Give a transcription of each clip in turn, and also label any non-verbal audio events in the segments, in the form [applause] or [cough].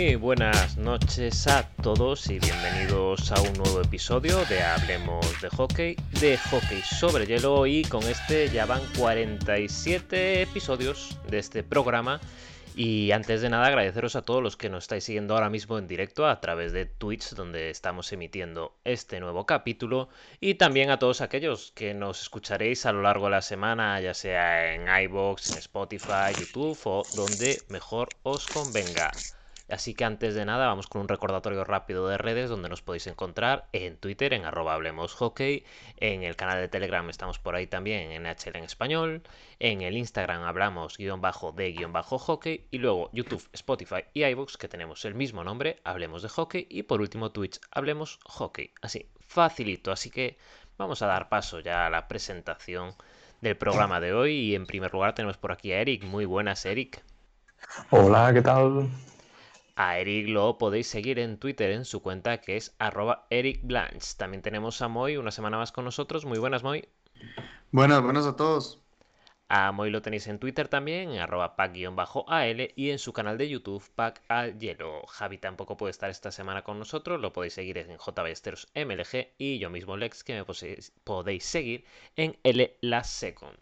Buenas noches a todos y bienvenidos a un nuevo episodio de Hablemos de Hockey, de Hockey sobre Hielo. Y con este ya van 47 episodios de este programa. Y antes de nada agradeceros a todos los que nos estáis siguiendo ahora mismo en directo a través de Twitch donde estamos emitiendo este nuevo capítulo. Y también a todos aquellos que nos escucharéis a lo largo de la semana ya sea en iBox, en Spotify, YouTube o donde mejor os convenga. Así que antes de nada vamos con un recordatorio rápido de redes donde nos podéis encontrar en Twitter en arroba hockey, en el canal de Telegram estamos por ahí también en NHL en español, en el Instagram hablamos guion bajo de guion bajo hockey y luego YouTube, Spotify y iVoox que tenemos el mismo nombre, hablemos de hockey y por último Twitch, hablemos hockey. Así, facilito, así que vamos a dar paso ya a la presentación del programa de hoy y en primer lugar tenemos por aquí a Eric. Muy buenas Eric. Hola, ¿qué tal? A Eric lo podéis seguir en Twitter en su cuenta que es arroba Eric. También tenemos a Moy una semana más con nosotros. Muy buenas, Moy. Buenas, buenas a todos. A Moy lo tenéis en Twitter también, en arroba pack-al y en su canal de YouTube, pack al hielo. Javi tampoco puede estar esta semana con nosotros, lo podéis seguir en J MLG y yo mismo Lex, que me podéis seguir en L La Second.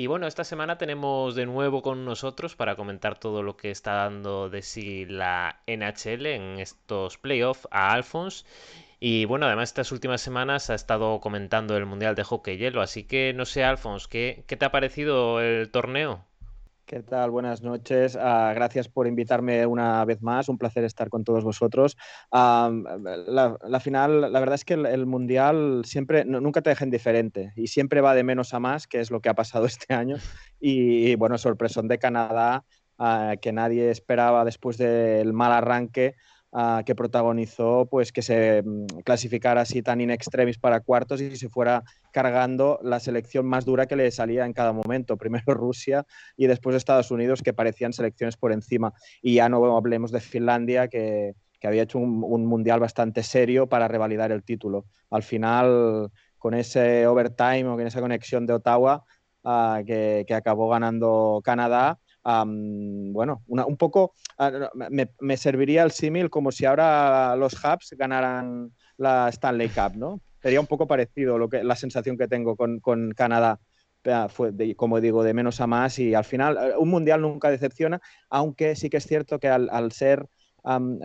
Y bueno, esta semana tenemos de nuevo con nosotros para comentar todo lo que está dando de sí la NHL en estos playoffs a Alphonse. Y bueno, además estas últimas semanas ha estado comentando el Mundial de Hockey Hielo, así que no sé, Alphonse, ¿qué, qué te ha parecido el torneo? ¿Qué tal? Buenas noches. Uh, gracias por invitarme una vez más. Un placer estar con todos vosotros. Uh, la, la, final, la verdad es que el, el Mundial siempre, no, nunca te deja indiferente y siempre va de menos a más, que es lo que ha pasado [laughs] este año. Y, y bueno, sorpresón de Canadá, uh, que nadie esperaba después del mal arranque. Uh, que protagonizó pues que se mm, clasificara así tan in extremis para cuartos y se fuera cargando la selección más dura que le salía en cada momento. Primero [laughs] Rusia y después Estados Unidos, que parecían selecciones por encima. Y ya no hablemos de Finlandia, que, que había hecho un, un, mundial bastante serio para revalidar el título. Al final, con ese overtime o con esa conexión de Ottawa, uh, que, que acabó ganando Canadá, Bueno, un poco uh, me, serviría el símil como si ahora los Hubs ganaran la Stanley Cup, ¿no? Sería un poco parecido lo que, la sensación que tengo con, Canadá. Fue, de, como digo, de menos a más y al final un mundial nunca decepciona, aunque sí que es cierto que al, ser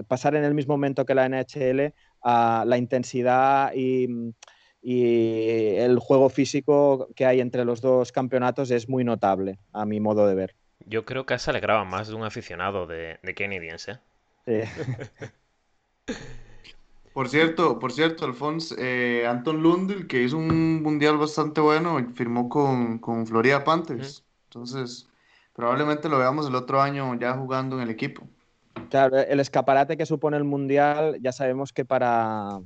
pasar en el mismo momento que la NHL, uh, la intensidad y el juego físico que hay entre los dos campeonatos es muy notable, a mi modo de ver. Yo creo que se alegraba más de un aficionado de, de Canadiens, ¿eh? Sí. [laughs] por cierto, por cierto, Alfonso, eh, Anton Lundell, que hizo un mundial bastante bueno, firmó con, con Florida Panthers. Entonces, probablemente lo veamos el otro año ya jugando en el equipo. Claro, el escaparate que supone el mundial, ya sabemos que para.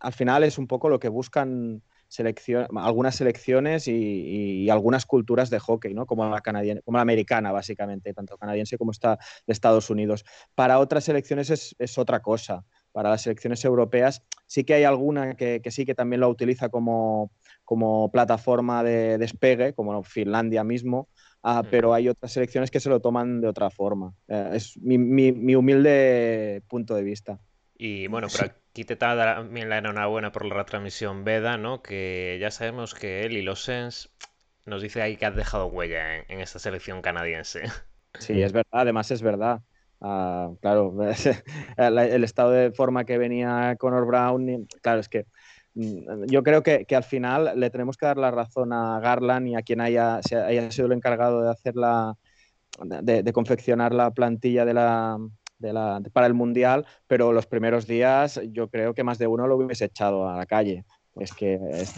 Al final es un poco lo que buscan selección, algunas selecciones y, y, algunas culturas de hockey, ¿no? como, la canadiense, como la americana, básicamente, tanto canadiense como está de Estados Unidos. Para otras selecciones es, es otra cosa. Para las selecciones europeas sí que hay alguna que, que sí que también lo utiliza como, como plataforma de despegue, como Finlandia mismo, Uh, pero hay otras selecciones que se lo toman de otra forma. Uh, es mi, mi, mi, humilde punto de vista. Y bueno, pero aquí te da también la enhorabuena por la retransmisión Veda, ¿no? Que ya sabemos que él y los Sens nos dice ahí que has dejado huella en, en esta selección canadiense. Sí, es verdad, además es verdad. Uh, claro, [laughs] el estado de forma que venía Conor Brown, claro, es que mm, yo creo que, que, al final le tenemos que dar la razón a Garland y a quien haya, haya sido el encargado de hacer la, de, de confeccionar la plantilla de la, de la, para el Mundial, pero los primeros días yo creo que más de uno lo hubiese echado a la calle. Es que es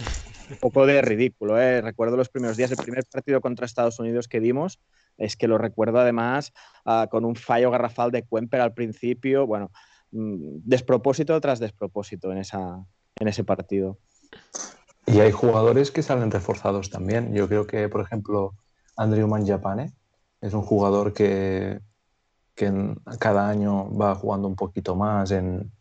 un [laughs] poco de ridículo. ¿eh? Recuerdo los primeros días, el primer partido contra Estados Unidos que dimos, es que lo recuerdo además uh, con un fallo garrafal de Kuemper al principio. Bueno, mmm, despropósito tras despropósito en, esa, en ese partido. Y hay jugadores que salen reforzados también. Yo creo que, por ejemplo, Andrew Manjapane es un jugador que que en, cada año va jugando un poquito más en,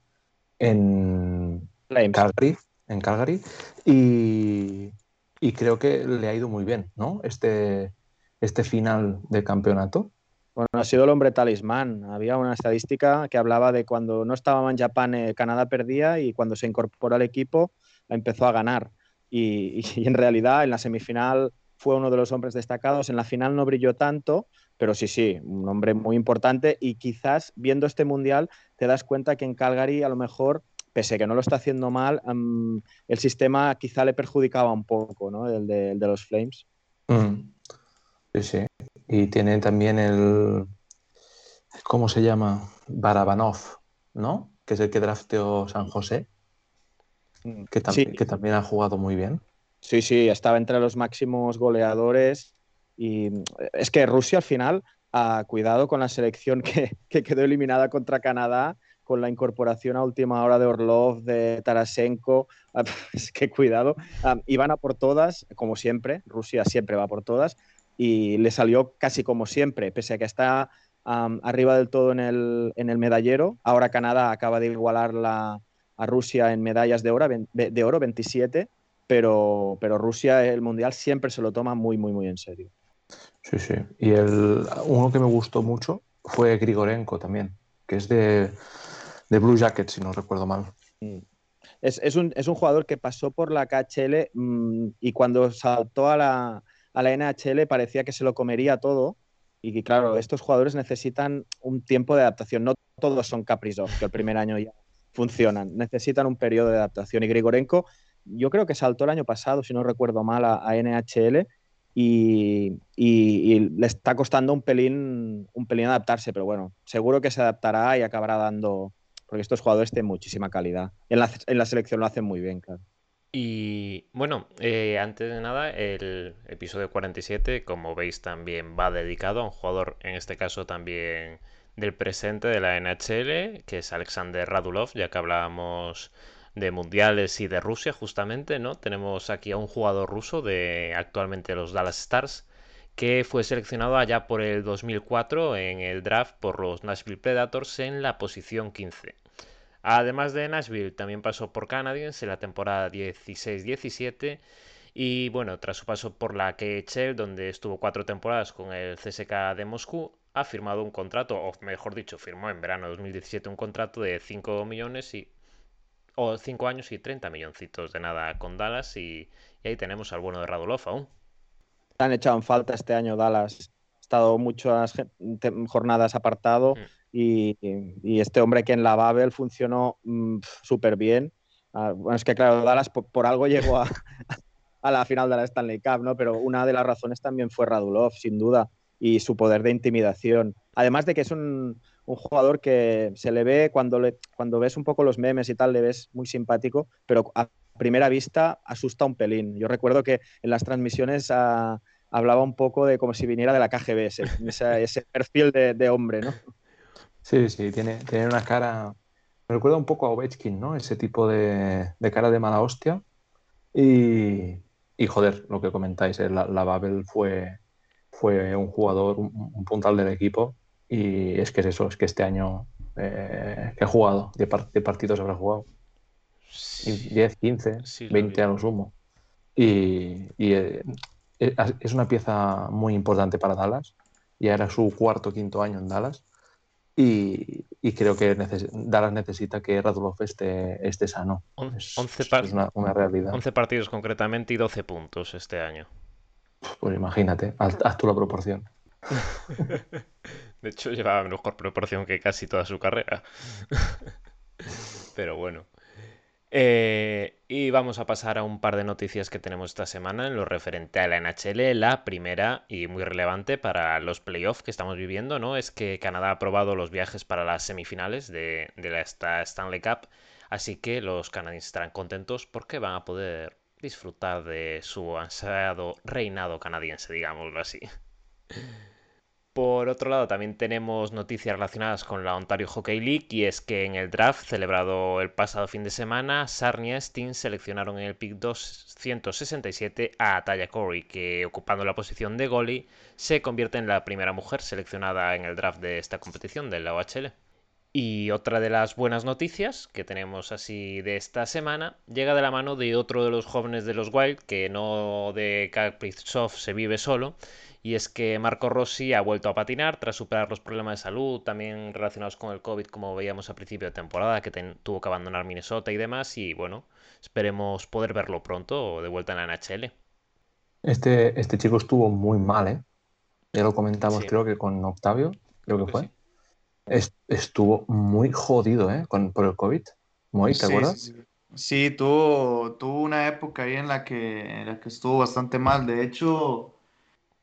en Calgary, en Calgary y, y, creo que le ha ido muy bien, ¿no? Este, este final de campeonato. Bueno, ha sido el hombre talismán. Había una estadística que hablaba de cuando no estaba en Japón, eh, Canadá perdía y cuando se incorporó al equipo empezó a ganar. Y, y, en realidad en la semifinal fue uno de los hombres destacados. En la final no brilló tanto, pero sí, sí, un hombre muy importante. Y quizás viendo este mundial te das cuenta que en Calgary a lo mejor pese a que no lo está haciendo mal, um, el sistema quizá le perjudicaba un poco, ¿no? El de, el de los Flames. Mm. Sí, sí. Y tiene también el. ¿Cómo se llama? Barabanov, ¿no? Que es el que drafteó San José. Mm, que, tam sí. que también ha jugado muy bien. Sí, sí, estaba entre los máximos goleadores. Y es que Rusia al final ha cuidado con la selección que, [laughs] que quedó eliminada contra Canadá con la incorporación a última hora de Orlov, de Tarasenko, [laughs] ah, es que cuidado, um, iban a por todas, como siempre, Rusia siempre va por todas, y le salió casi como siempre, pese a que está arriba del todo en el, medallero. Ahora Canadá acaba de igualar la, a Rusia en medallas de oro, de oro 27, pero, pero Rusia el Mundial siempre se lo toma muy, muy, muy en serio. Sí, sí. Y el, uno que me gustó mucho fue Grigorenko también, que es de, de Blue Jacket, si no recuerdo mal. Mm. Es, es, un, es, un, jugador que pasó por la KHL mmm, y cuando saltó a la, a la, NHL parecía que se lo comería todo. Y claro, estos jugadores necesitan un tiempo de adaptación. No todos son Kaprizov, que el primer año ya funcionan. Necesitan un periodo de adaptación. Y Grigorenko, yo creo que saltó el año pasado, si no recuerdo mal, a, a NHL y, y, le está costando un pelín, un pelín adaptarse, pero bueno, seguro que se adaptará y acabará dando, porque estos jugadores tienen muchísima calidad. En la, en la selección lo hacen muy bien, claro. Y bueno, eh, antes de nada, el episodio 47, como veis, también va dedicado a un jugador, en este caso también del presente de la NHL, que es Alexander Radulov, ya que hablábamos de mundiales y de Rusia justamente, ¿no? Tenemos aquí a un jugador ruso de actualmente los Dallas Stars, que fue seleccionado allá por el 2004 en el draft por los Nashville Predators en la posición 15. Además de Nashville, también pasó por Canadiens en la temporada 16-17 y bueno, tras su paso por la KHL, donde estuvo cuatro temporadas con el CSK de Moscú, ha firmado un contrato, o mejor dicho, firmó en verano de 2017 un contrato de 5 millones y o 5 años y 30 milloncitos de nada con Dallas y, y ahí tenemos al bueno de Radulov aún han echado en falta este año Dallas. Ha estado muchas jornadas apartado mm. y, y, este hombre que en la Babel funcionó mmm, súper bien. Uh, bueno, es que claro, Dallas por, por algo llegó a, [laughs] a, la final de la Stanley Cup, ¿no? Pero una de las razones también fue Radulov, sin duda, y su poder de intimidación. Además de que es un, un jugador que se le ve cuando, le, cuando ves un poco los memes y tal, le ves muy simpático, pero a primera vista asusta un pelín. Yo recuerdo que en las transmisiones uh, hablaba un poco de como si viniera de la KGB, ese, ese, [laughs] ese perfil de, de, hombre, ¿no? Sí, sí, tiene, tiene una cara. Me recuerda un poco a Ovechkin, ¿no? Ese tipo de, de cara de mala hostia. Y, y, joder, lo que comentáis, eh, la, la Babel fue, fue un jugador, un, un, puntal del equipo. Y es que es eso, es que este año eh, que ha jugado, de, par de partidos habrá jugado. Sí. 10, 15, sí, 20 a lo sumo. Y, y eh, es una pieza muy importante para Dallas. Ya era su cuarto quinto año en Dallas. Y, y creo que neces Dallas necesita que Radulov esté, esté sano. 11, es, es una, una, realidad. 11 partidos concretamente y 12 puntos este año. Pues imagínate, haz, haz tú la proporción. [laughs] De hecho, llevaba mejor proporción que casi toda su carrera. Pero bueno. Eh, y vamos a pasar a un par de noticias que tenemos esta semana en lo referente a la NHL. La primera y muy relevante para los playoffs que estamos viviendo, ¿no? Es que Canadá ha aprobado los viajes para las semifinales de, de la Stanley Cup. Así que los canadienses estarán contentos porque van a poder disfrutar de su ansiado reinado canadiense, digámoslo así. Por otro lado, también tenemos noticias relacionadas con la Ontario Hockey League y es que en el draft celebrado el pasado fin de semana, Sarnia Steen seleccionaron en el pick 267 a Taya Corey, que ocupando la posición de goalie se convierte en la primera mujer seleccionada en el draft de esta competición de la OHL. Y otra de las buenas noticias que tenemos así de esta semana llega de la mano de otro de los jóvenes de los Wild, que no de Kaprizov se vive solo, y es que Marco Rossi ha vuelto a patinar tras superar los problemas de salud, también relacionados con el COVID, como veíamos a principio de temporada, que tuvo que abandonar Minnesota y demás, y bueno, esperemos poder verlo pronto de vuelta en la NHL. Este, este chico estuvo muy mal, ¿eh? Ya lo comentamos, creo que con Octavio, creo que fue estuvo muy jodido, ¿eh? Con, por el COVID. Muy, ¿te acuerdas? Sí, tuvo, tuvo una época ahí en la, que, en la que estuvo bastante mal. De hecho,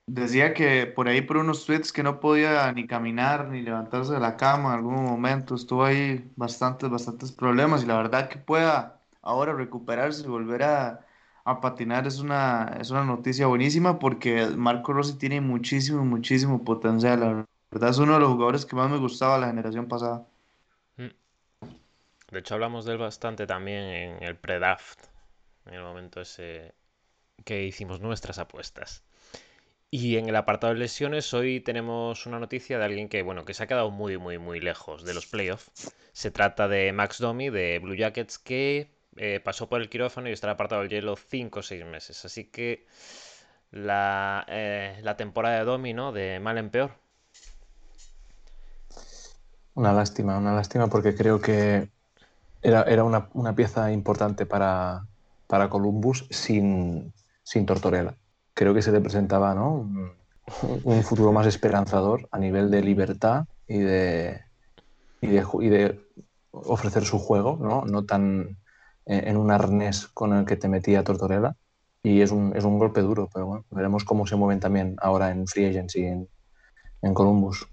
decía que por ahí por unos tweets que no podía ni caminar ni levantarse de la cama en algún momento. Estuvo ahí bastantes, bastantes problemas y la verdad que pueda ahora recuperarse y volver a, patinar es una, es una noticia buenísima porque Marco Rossi tiene muchísimo, muchísimo potencial. La verdad es uno de los jugadores que más me gustaba la generación pasada. Mm. De hecho, hablamos de él bastante también en el pre-draft, en el momento ese que hicimos nuestras apuestas. Y en el apartado de lesiones, hoy tenemos una noticia de alguien que, bueno, que se ha quedado muy, muy, muy lejos de los playoffs. Se trata de Max Domi de Blue Jackets, que eh, pasó por el quirófano y estará apartado del hielo 5 o 6 meses. Así que la, eh, la temporada de Domi, ¿no? De mal en peor. Una lástima, una lástima porque creo que era, era una, una, pieza importante para, para Columbus sin, sin, Tortorella. Creo que se le presentaba ¿no? un, un, futuro más esperanzador a nivel de libertad y de, y de, y de ofrecer su juego, ¿no? no tan en un arnés con el que te metía Tortorella. Y es un, es un golpe duro, pero bueno, veremos cómo se mueven también ahora en Free Agency en, en Columbus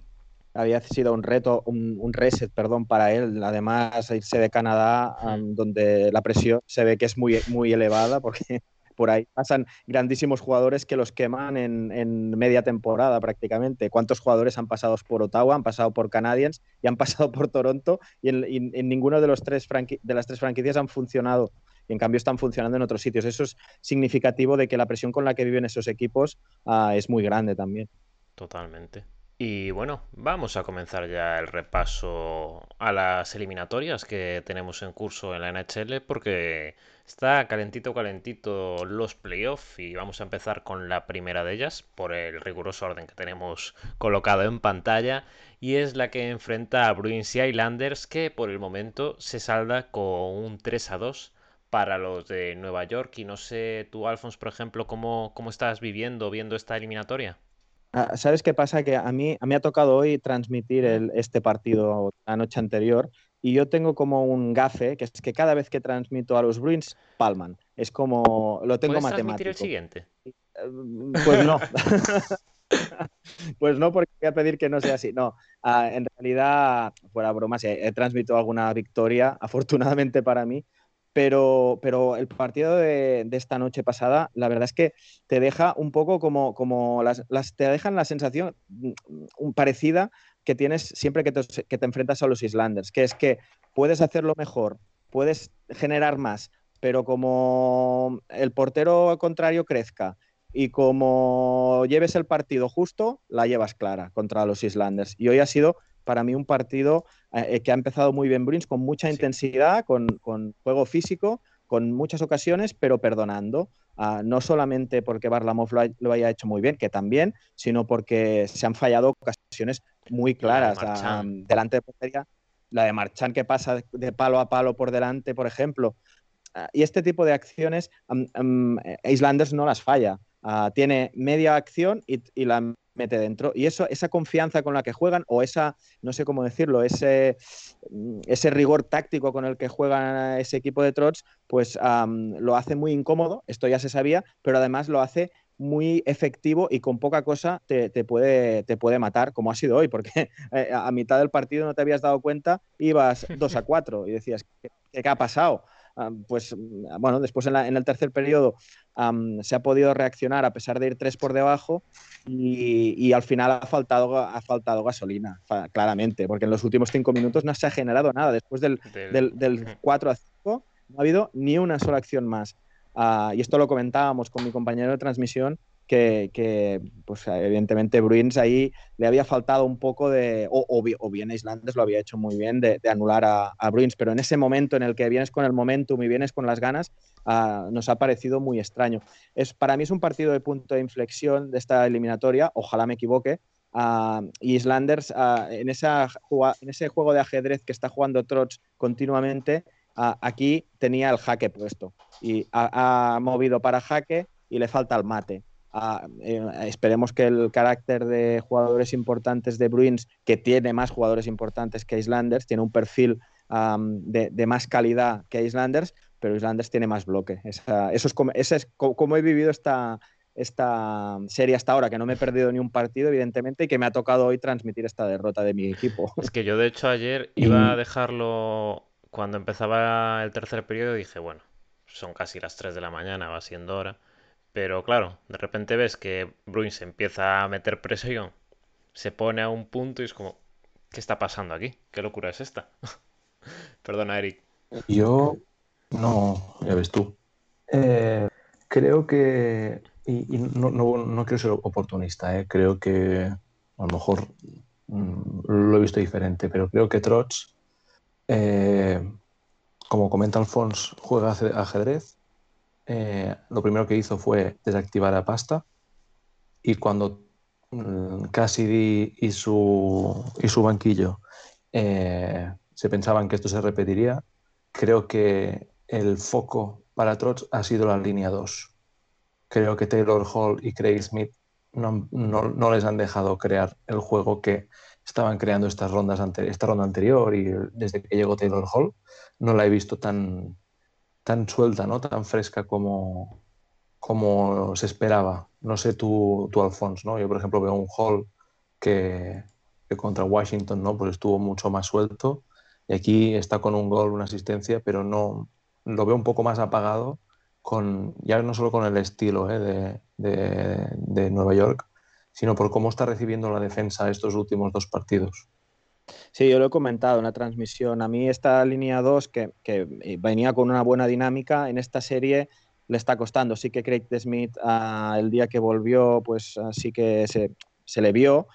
había sido un reto, un, reset, perdón, para él. Además, irse de Canadá, donde la presión se ve que es muy, muy elevada, porque por ahí pasan grandísimos jugadores que los queman en, media temporada prácticamente. ¿Cuántos jugadores han pasado por Ottawa, han pasado por Canadiens y han [laughs] pasado por Toronto y en, ninguno de, los tres de las tres franquicias han funcionado? Y en cambio están funcionando en otros sitios. Eso es significativo de que la presión con la que viven esos equipos ah, es muy grande también. Totalmente. Y bueno, vamos a comenzar ya el repaso a las eliminatorias que tenemos en curso en la NHL porque está calentito calentito los playoffs y vamos a empezar con la primera de ellas por el riguroso orden que tenemos colocado en pantalla y es la que enfrenta a Bruins y Islanders que por el momento se salda con un 3 a 2 para los de Nueva York y no sé tú Alfons por ejemplo cómo, cómo estás viviendo viendo esta eliminatoria. Ah, ¿Sabes qué pasa? Que a mí, a mí ha tocado hoy transmitir este partido la noche anterior y yo tengo como un gafe, que es que cada vez que transmito a los Bruins, palman. Es como, lo tengo ¿Puedes matemático. el siguiente? Eh, pues no. [laughs] pues no, porque voy a pedir que no sea así. No, ah, en realidad, fuera bromas, he, he transmitido alguna victoria, afortunadamente para mí, pero, pero el partido de, esta noche pasada, la verdad es que te deja un poco como, como las, te dejan la sensación mm, parecida que tienes siempre que te, que te enfrentas a los Islanders, que es que puedes hacerlo mejor, puedes generar más, pero como el portero contrario crezca y como lleves el partido justo, la llevas clara contra los Islanders. Y hoy ha sido para mí un partido eh, que ha empezado muy bien Bruins, con mucha intensidad, con, juego físico, con muchas ocasiones, pero perdonando. Ah, no solamente porque Barlamov lo, haya hecho muy bien, que también, sino porque se han fallado ocasiones muy claras ah, delante de portería. La de Marchán que pasa de palo a palo por delante, por ejemplo. Ah, y este tipo de acciones, Islanders no las falla. Tiene media acción y, y la mete dentro. Y eso, esa confianza con la que juegan, o esa, no sé cómo decirlo, ese, mm, ese rigor táctico con el que juegan ese equipo de Trots, pues lo hace muy incómodo, esto ya se sabía, pero además lo hace muy efectivo y con poca cosa te, puede, te puede matar, como ha sido hoy, porque [laughs] eh, a mitad del partido no te habías dado cuenta, ibas 2 a 4 y decías, ¿qué, qué ha pasado? Pues mm, bueno, después en, el tercer periodo se ha podido reaccionar a pesar de ir tres por debajo y, al final ha faltado, ha faltado gasolina, claramente, porque en los últimos cinco minutos no se ha generado nada. Después del, del, 4 a 5 no ha habido ni una sola acción más. Ah, y esto lo comentábamos con mi compañero de transmisión, que, pues evidentemente Bruins ahí le había faltado un poco de, o, bien Islanders lo había hecho muy bien, de, anular a, Bruins, pero en ese momento en el que vienes con el momentum y vienes con las ganas, ah, nos ha parecido muy extraño. Es, para mí es un partido de punto de inflexión de esta eliminatoria, ojalá me equivoque, uh, Islanders uh, en, ese juego de ajedrez que está jugando Trots continuamente, aquí tenía el jaque puesto y ha, movido para jaque y le falta el mate. Eh, esperemos que el carácter de jugadores importantes de Bruins, que tiene más jugadores importantes que Islanders, tiene un perfil de, más calidad que Islanders, pero Islanders tiene más bloque. eso es como, es como he vivido esta, esta serie hasta ahora, que no me he perdido ni un partido, evidentemente, y que me ha tocado hoy transmitir esta derrota de mi equipo. [laughs] Es que yo, de hecho, ayer iba a dejarlo cuando empezaba el tercer periodo, dije, bueno, son casi las 3 de la mañana, va siendo hora. Pero claro, de repente ves que Bruins empieza a meter presión, se pone a un punto y es como, ¿qué está pasando aquí? ¿Qué locura es esta? [laughs] Perdona, Eric. Yo, no, ya ves tú. Eh, creo que y, no, no, no, quiero ser oportunista, ¿eh? creo que a lo mejor mm, lo he visto diferente, pero creo que Trots, eh, como comenta Alphonse, juega ajedrez. Eh, lo primero que hizo fue desactivar a Pasta y cuando mm, Cassidy y su, y su banquillo se pensaban que esto se repetiría, creo que el foco para Trots ha sido la línea 2 creo que Taylor Hall y Craig Smith no, no, les han dejado crear el juego que estaban creando estas rondas ante, esta ronda anterior y desde que llegó Taylor Hall no la he visto tan, tan suelta, ¿no? tan fresca como, como se esperaba. No sé tú, tú Alphonse, ¿no? Yo, por ejemplo, veo un Hall que, contra Washington ¿no? pues estuvo mucho más suelto y aquí está con un gol, una asistencia, pero no lo veo un poco más apagado con, ya no solo con el estilo ¿eh? de, Nueva York, sino por cómo está recibiendo la defensa estos últimos dos partidos. Sí, yo lo he comentado en la transmisión. A mí esta línea 2, que, que, venía con una buena dinámica, en esta serie le está costando. Sí que Craig Smith ah, el día que volvió, pues ah, sí que se, se le vio,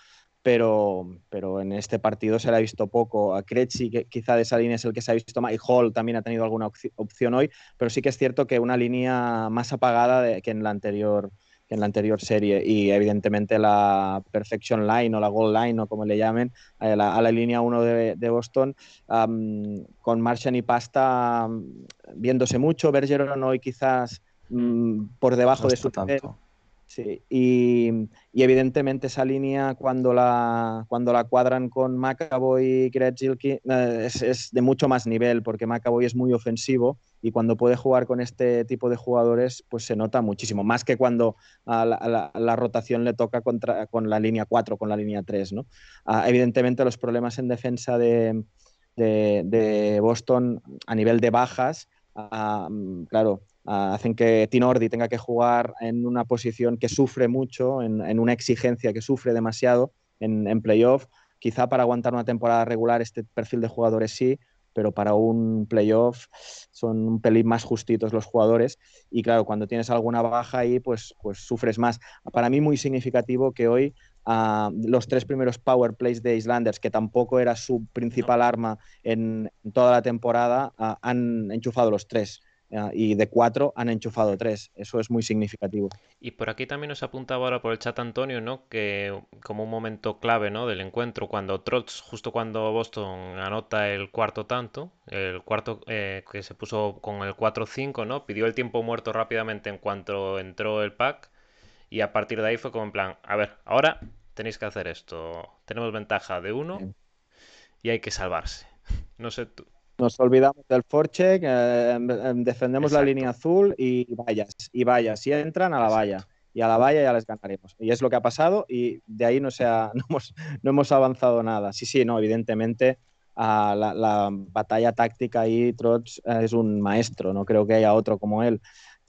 pero, pero en este partido se le ha visto poco. A Krejci, que quizá de esa línea es el que se ha visto más, y Hall también ha tenido alguna opción hoy, pero sí que es cierto que una línea más apagada que en la anterior en la anterior serie y evidentemente la Perfection Line o la Goal Line o como le llamen a la, línea 1 de, Boston con Martian y Pasta viéndose mucho Bergeron hoy quizás mm, por debajo de su tanto. Sí, y, evidentemente esa línea cuando la, cuando la cuadran con McAvoy y Gretzky eh, es, de mucho más nivel porque McAvoy es muy ofensivo y cuando puede jugar con este tipo de jugadores pues se nota muchísimo, más que cuando a la, rotación le toca contra, con la línea 4, con la línea 3. ¿no? Ah, evidentemente los problemas en defensa de, de, Boston a nivel de bajas, ah, claro, hacen que Tinordi tenga que jugar en una posición que sufre mucho, en, una exigencia que sufre demasiado en, playoff. Quizá para aguantar una temporada regular este perfil de jugadores sí, pero para un playoff son un pelín más justitos los jugadores y claro, cuando tienes alguna baja ahí, pues, pues sufres más. Para mí muy significativo que hoy ah, los tres primeros power plays de Islanders, que tampoco era su principal arma en, toda la temporada, ah, han enchufado los tres y de cuatro han enchufado tres. Eso es muy significativo. Y por aquí también nos apuntaba ahora por el chat Antonio, ¿no? Que como un momento clave, ¿no? Del encuentro, cuando Trotz, justo cuando Boston anota el cuarto tanto, el cuarto eh, que se puso con el 4-5, ¿no? Pidió el tiempo muerto rápidamente en cuanto entró el pack y a partir de ahí fue como en plan, a ver, ahora tenéis que hacer esto. Tenemos ventaja de uno y hay que salvarse. [laughs] No sé tú. Nos olvidamos del forecheck, eh, em, em, defendemos la línea azul y vallas, y vallas, si entran a la valla. Y a la valla ya les ganaremos. Y es lo que ha pasado y de ahí no, se [laughs] no, hemos, no hemos avanzado nada. Sí, sí, no, evidentemente la, batalla táctica ahí, Trots eh, es un maestro, no creo que haya otro como él.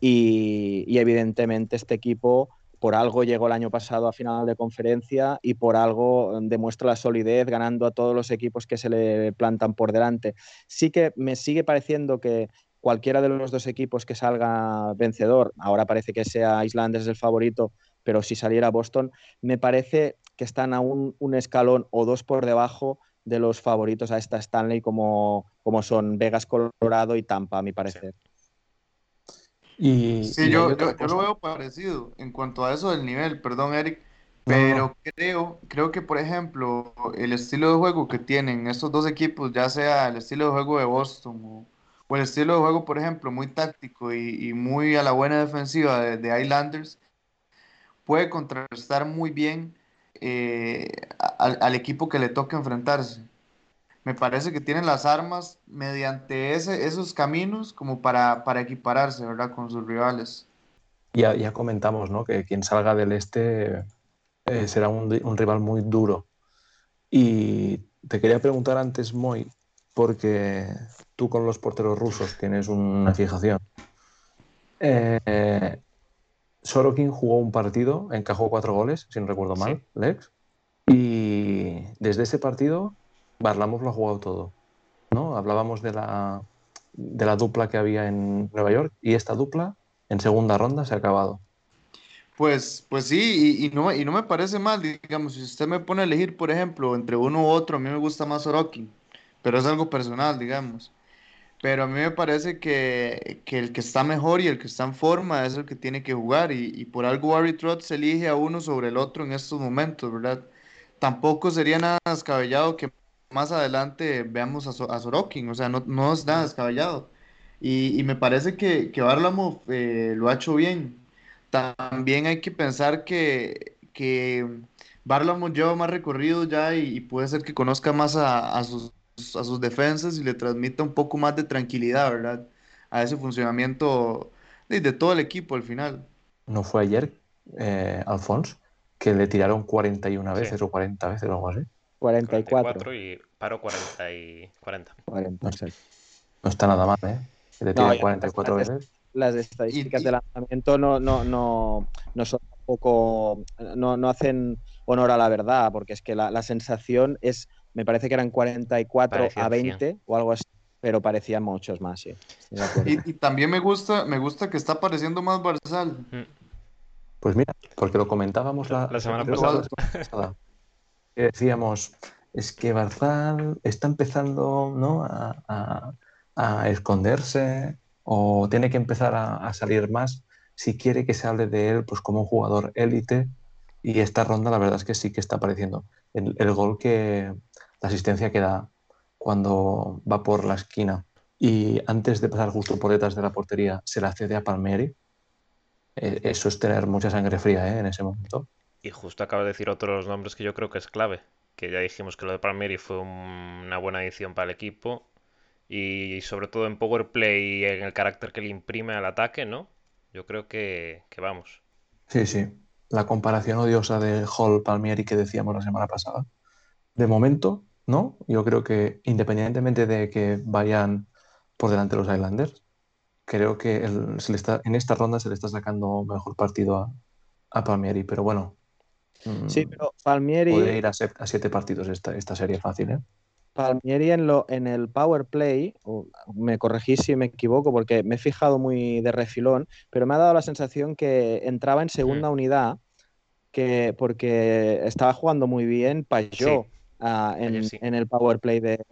Y, y evidentemente este equipo por algo llegó el año pasado a final de conferencia y por algo em, demuestra la solidez ganando a todos los equipos que se le plantan por delante. Sí que me sigue pareciendo que cualquiera de los dos equipos que salga vencedor, ahora parece que sea Islanders el favorito, pero si saliera Boston, me parece que están a un, escalón o dos por debajo de los favoritos a esta Stanley como, como son Vegas, Colorado y Tampa, a mi parecer. Y, sí, yo, yo, lo veo parecido en cuanto a eso del nivel, perdón Eric, pero creo, creo que por ejemplo el estilo de juego que tienen estos dos equipos, ya sea el estilo de juego de Boston o, el estilo de juego, por ejemplo, muy táctico y, muy a la buena defensiva de, de Islanders, puede contrarrestar muy bien eh, al, equipo que le toca enfrentarse. Me parece que tienen las armas mediante ese, esos caminos como para, para equipararse, ¿verdad? Con sus rivales. Ya, ya comentamos, ¿no? Que quien salga del este eh, será un, un, rival muy duro. Y te quería preguntar antes, Moy, porque tú con los porteros rusos tienes una fijación. Eh, Sorokin jugó un partido, encajó cuatro goles, si no recuerdo mal, Lex. Y desde ese partido, Barlamov lo ha jugado todo. ¿no? Hablábamos de la, de la dupla que había en Nueva York y esta dupla en segunda ronda se ha acabado. Pues, pues sí, y, no, y no me parece mal, digamos, si usted me pone a elegir, por ejemplo, entre uno u otro, a mí me gusta más Sorokin, pero es algo personal, digamos. Pero a mí me parece que, el que está mejor y el que está en forma es el que tiene que jugar. Y, por algo Barry Trotz elige a uno sobre el otro en estos momentos, ¿verdad? Tampoco sería nada descabellado que más adelante veamos a, a Sorokin. O sea, no, no es nada descabellado. Y, me parece que, que Barlamov eh, lo ha hecho bien. También hay que pensar que, que Barlamov lleva más recorrido ya y, puede ser que conozca más a sus a sus defensas y le transmita un poco más de tranquilidad, ¿verdad? A ese funcionamiento de, todo el equipo al final. ¿No fue ayer, eh, Alfonso, que le tiraron 41 veces o 40 veces o algo así? 44. y paro 40 y 40. No, está nada mal, ¿eh? Que le tiran 44 veces. Las estadísticas de lanzamiento no, no, no, no son poco. No, no hacen honor a la verdad, porque es que la, la sensación es me parece que eran 44 a 20 o algo así, pero parecían muchos más, sí. Y, también me gusta, me gusta que está apareciendo más Barzal. Mm. Pues mira, porque lo comentábamos la, semana pasada. Decíamos, es que Barzal está empezando ¿no? a, esconderse o tiene que empezar a, salir más si quiere que se hable de él pues como un jugador élite y esta ronda la verdad es que sí que está apareciendo. el gol que, la asistencia que da cuando va por la esquina y antes de pasar justo por detrás de la portería se la cede a Palmieri. Eh, eso es tener mucha sangre fría ¿eh? en ese momento. Y justo acaba de decir otros nombres que yo creo que es clave. Que ya dijimos que lo de Palmieri fue una buena edición para el equipo. Y sobre todo en power play y en el carácter que le imprime al ataque, ¿no? Yo creo que, que vamos. Sí, sí. La comparación odiosa de Hall Palmieri que decíamos la semana pasada. De momento, ¿no? Yo creo que independientemente de que vayan por delante los Islanders, creo que se le está, en esta ronda se le está sacando mejor partido a, Palmieri, pero bueno. Mm, sí, pero Palmieri. Puede ir a, siete partidos esta, esta serie fácil, ¿eh? Palmieri en, lo, en el power play, me corregí si me equivoco porque me he fijado muy de refilón, pero me ha dado la sensación que entraba en segunda unidad que, porque estaba jugando muy bien Pajot. Ah, en, el power play de,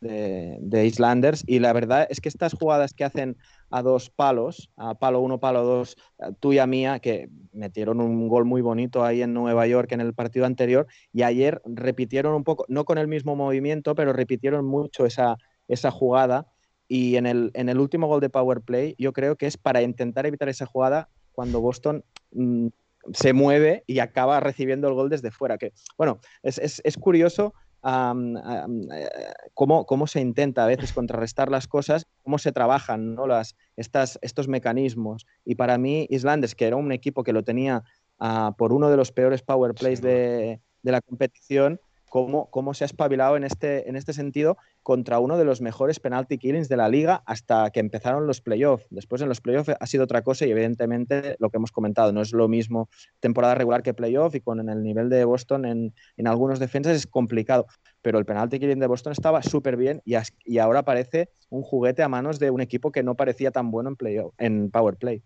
de, Islanders. Y la verdad es que estas jugadas que hacen a dos palos, a palo uno, palo dos, tuya mía, que metieron un gol muy bonito ahí en Nueva York en el partido anterior, y ayer repitieron un poco, no con el mismo movimiento, pero repitieron mucho esa, esa jugada. Y en el, en el último gol de Power Play, yo creo que es para intentar evitar esa jugada cuando Boston mm, se mueve y acaba recibiendo el gol desde fuera. Que, bueno, es, es, es curioso eh, cómo, cómo, se intenta a veces contrarrestar las cosas, cómo se trabajan ¿no? Las, estas, estos mecanismos. Y para mí, Islandes, que era un equipo que lo tenía ah, por uno de los peores power plays de, de la competición, cómo, cómo se ha espabilado en este, en este sentido contra uno de los mejores penalty killings de la liga hasta que empezaron los playoffs. Después en los playoffs ha sido otra cosa y evidentemente lo que hemos comentado, no es lo mismo temporada regular que playoff y con el nivel de Boston en, en algunos defensas es complicado. Pero el penalty killing de Boston estaba súper bien y, y ahora parece un juguete a manos de un equipo que no parecía tan bueno en, playoff, en power play.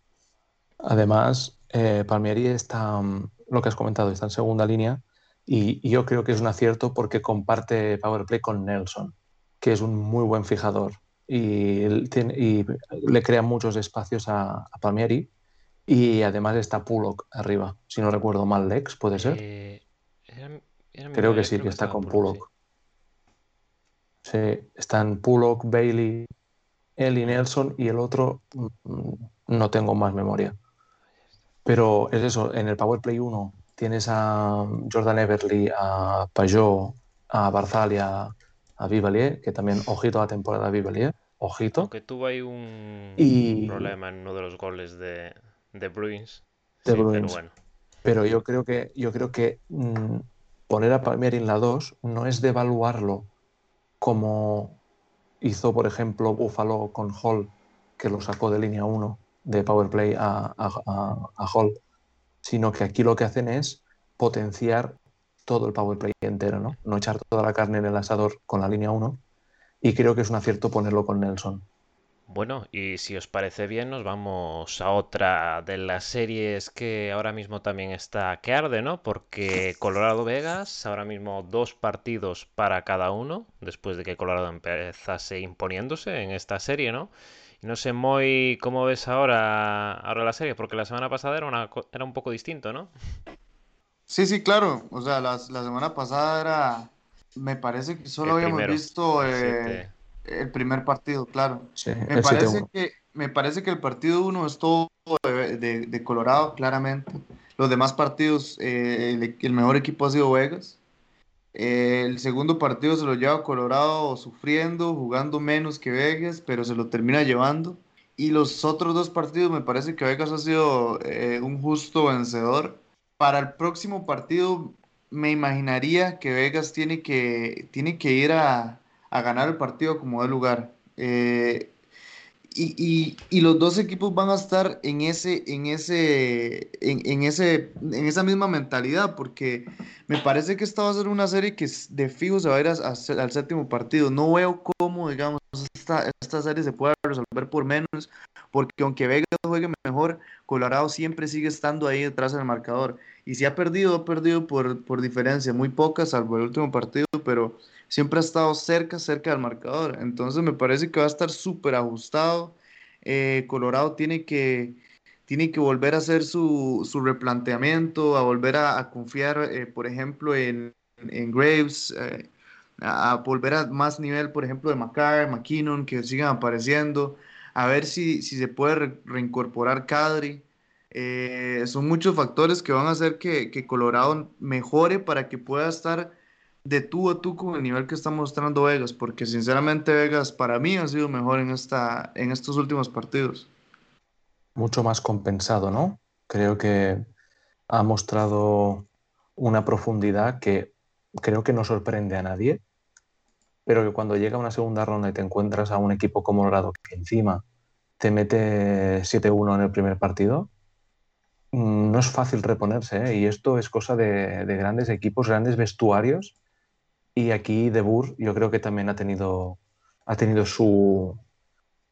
Además, eh, Palmieri está, mm, lo que has comentado, está en segunda línea y, yo creo que es un acierto porque comparte Power Play con Nelson, que es un muy buen fijador y, le crea muchos espacios a, Palmieri y además está Pullock arriba, si no recuerdo mal, Lex, ¿puede ser? Eh, creo que sí, que está con Pullock. Sí. están Pullock, Bailey, él y Nelson y el otro mm, no tengo más memoria. Pero es eso, en el Power Play 1 tienes a Jordan Everly, a Pajot, a Barzal y a, Vivalier, que también, ojito a la temporada de Vivalier, ojito. Que tuvo ahí un problema en uno de los goles de, de Bruins. Pero, bueno. pero yo creo que, yo creo que mm, poner a Palmieri en la 2 no es devaluarlo como hizo, por ejemplo, Buffalo con Hall, que lo sacó de línea 1 de Powerplay a, a, Hall, sino que aquí lo que hacen es potenciar todo el Powerplay entero, ¿no? No echar toda la carne en el asador con la línea 1 y creo que es un acierto ponerlo con Nelson. Bueno, y si os parece bien, nos vamos a otra de las series que ahora mismo también está que arde, ¿no? Porque Colorado Vegas, ahora mismo dos partidos para cada uno, después de que Colorado empezase imponiéndose en esta serie, ¿no? No sé muy cómo ves ahora, ahora la serie, porque la semana pasada era, era un poco distinto, ¿no? Sí, sí, claro. O sea, la, semana pasada era. Me parece que solo habíamos visto eh, el primer partido, claro. me, parece que, me parece que el partido uno es todo de, Colorado, claramente. Los demás partidos, eh, el, mejor equipo ha sido Vegas. Eh, el segundo partido se lo lleva Colorado sufriendo, jugando menos que Vegas, pero se lo termina llevando. Y los otros dos partidos me parece que Vegas ha sido eh, un justo vencedor. Para el próximo partido me imaginaría que Vegas tiene que, tiene que ir a, ganar el partido como de lugar. Eh, y, y, los dos equipos van a estar en ese, en ese, en, ese, en esa misma mentalidad, porque me parece que esta va a ser una serie que de fijo se va a ir al séptimo partido. No veo cómo, digamos, esta, esta serie se pueda resolver por menos, porque aunque Vega juegue mejor, Colorado siempre sigue estando ahí detrás del marcador. Y si ha perdido, ha perdido por, por diferencia, muy poca, salvo el último partido, pero siempre ha estado cerca, cerca del marcador. Entonces me parece que va a estar súper ajustado. Eh, Colorado tiene que, tiene que volver a hacer su, su replanteamiento, a volver a, confiar, eh, por ejemplo, en, Graves, eh, a, volver a más nivel, por ejemplo, de McCarr, McKinnon, que sigan apareciendo, a ver si, si se puede reincorporar Cadri. son muchos factores que van a hacer que, que Colorado mejore para que pueda estar de tú a tú con el nivel que está mostrando Vegas, porque sinceramente Vegas para mí ha sido mejor en, esta, en estos últimos partidos. Mucho más compensado, ¿no? Creo que ha mostrado una profundidad que creo que no sorprende a nadie, pero que cuando llega una segunda ronda y te encuentras a un equipo como Dorado que encima te mete 7-1 en el primer partido, mm, no es fácil reponerse, ¿eh? y esto es cosa de, de, grandes equipos, grandes vestuarios y aquí De Boer yo creo que también ha tenido, ha tenido su,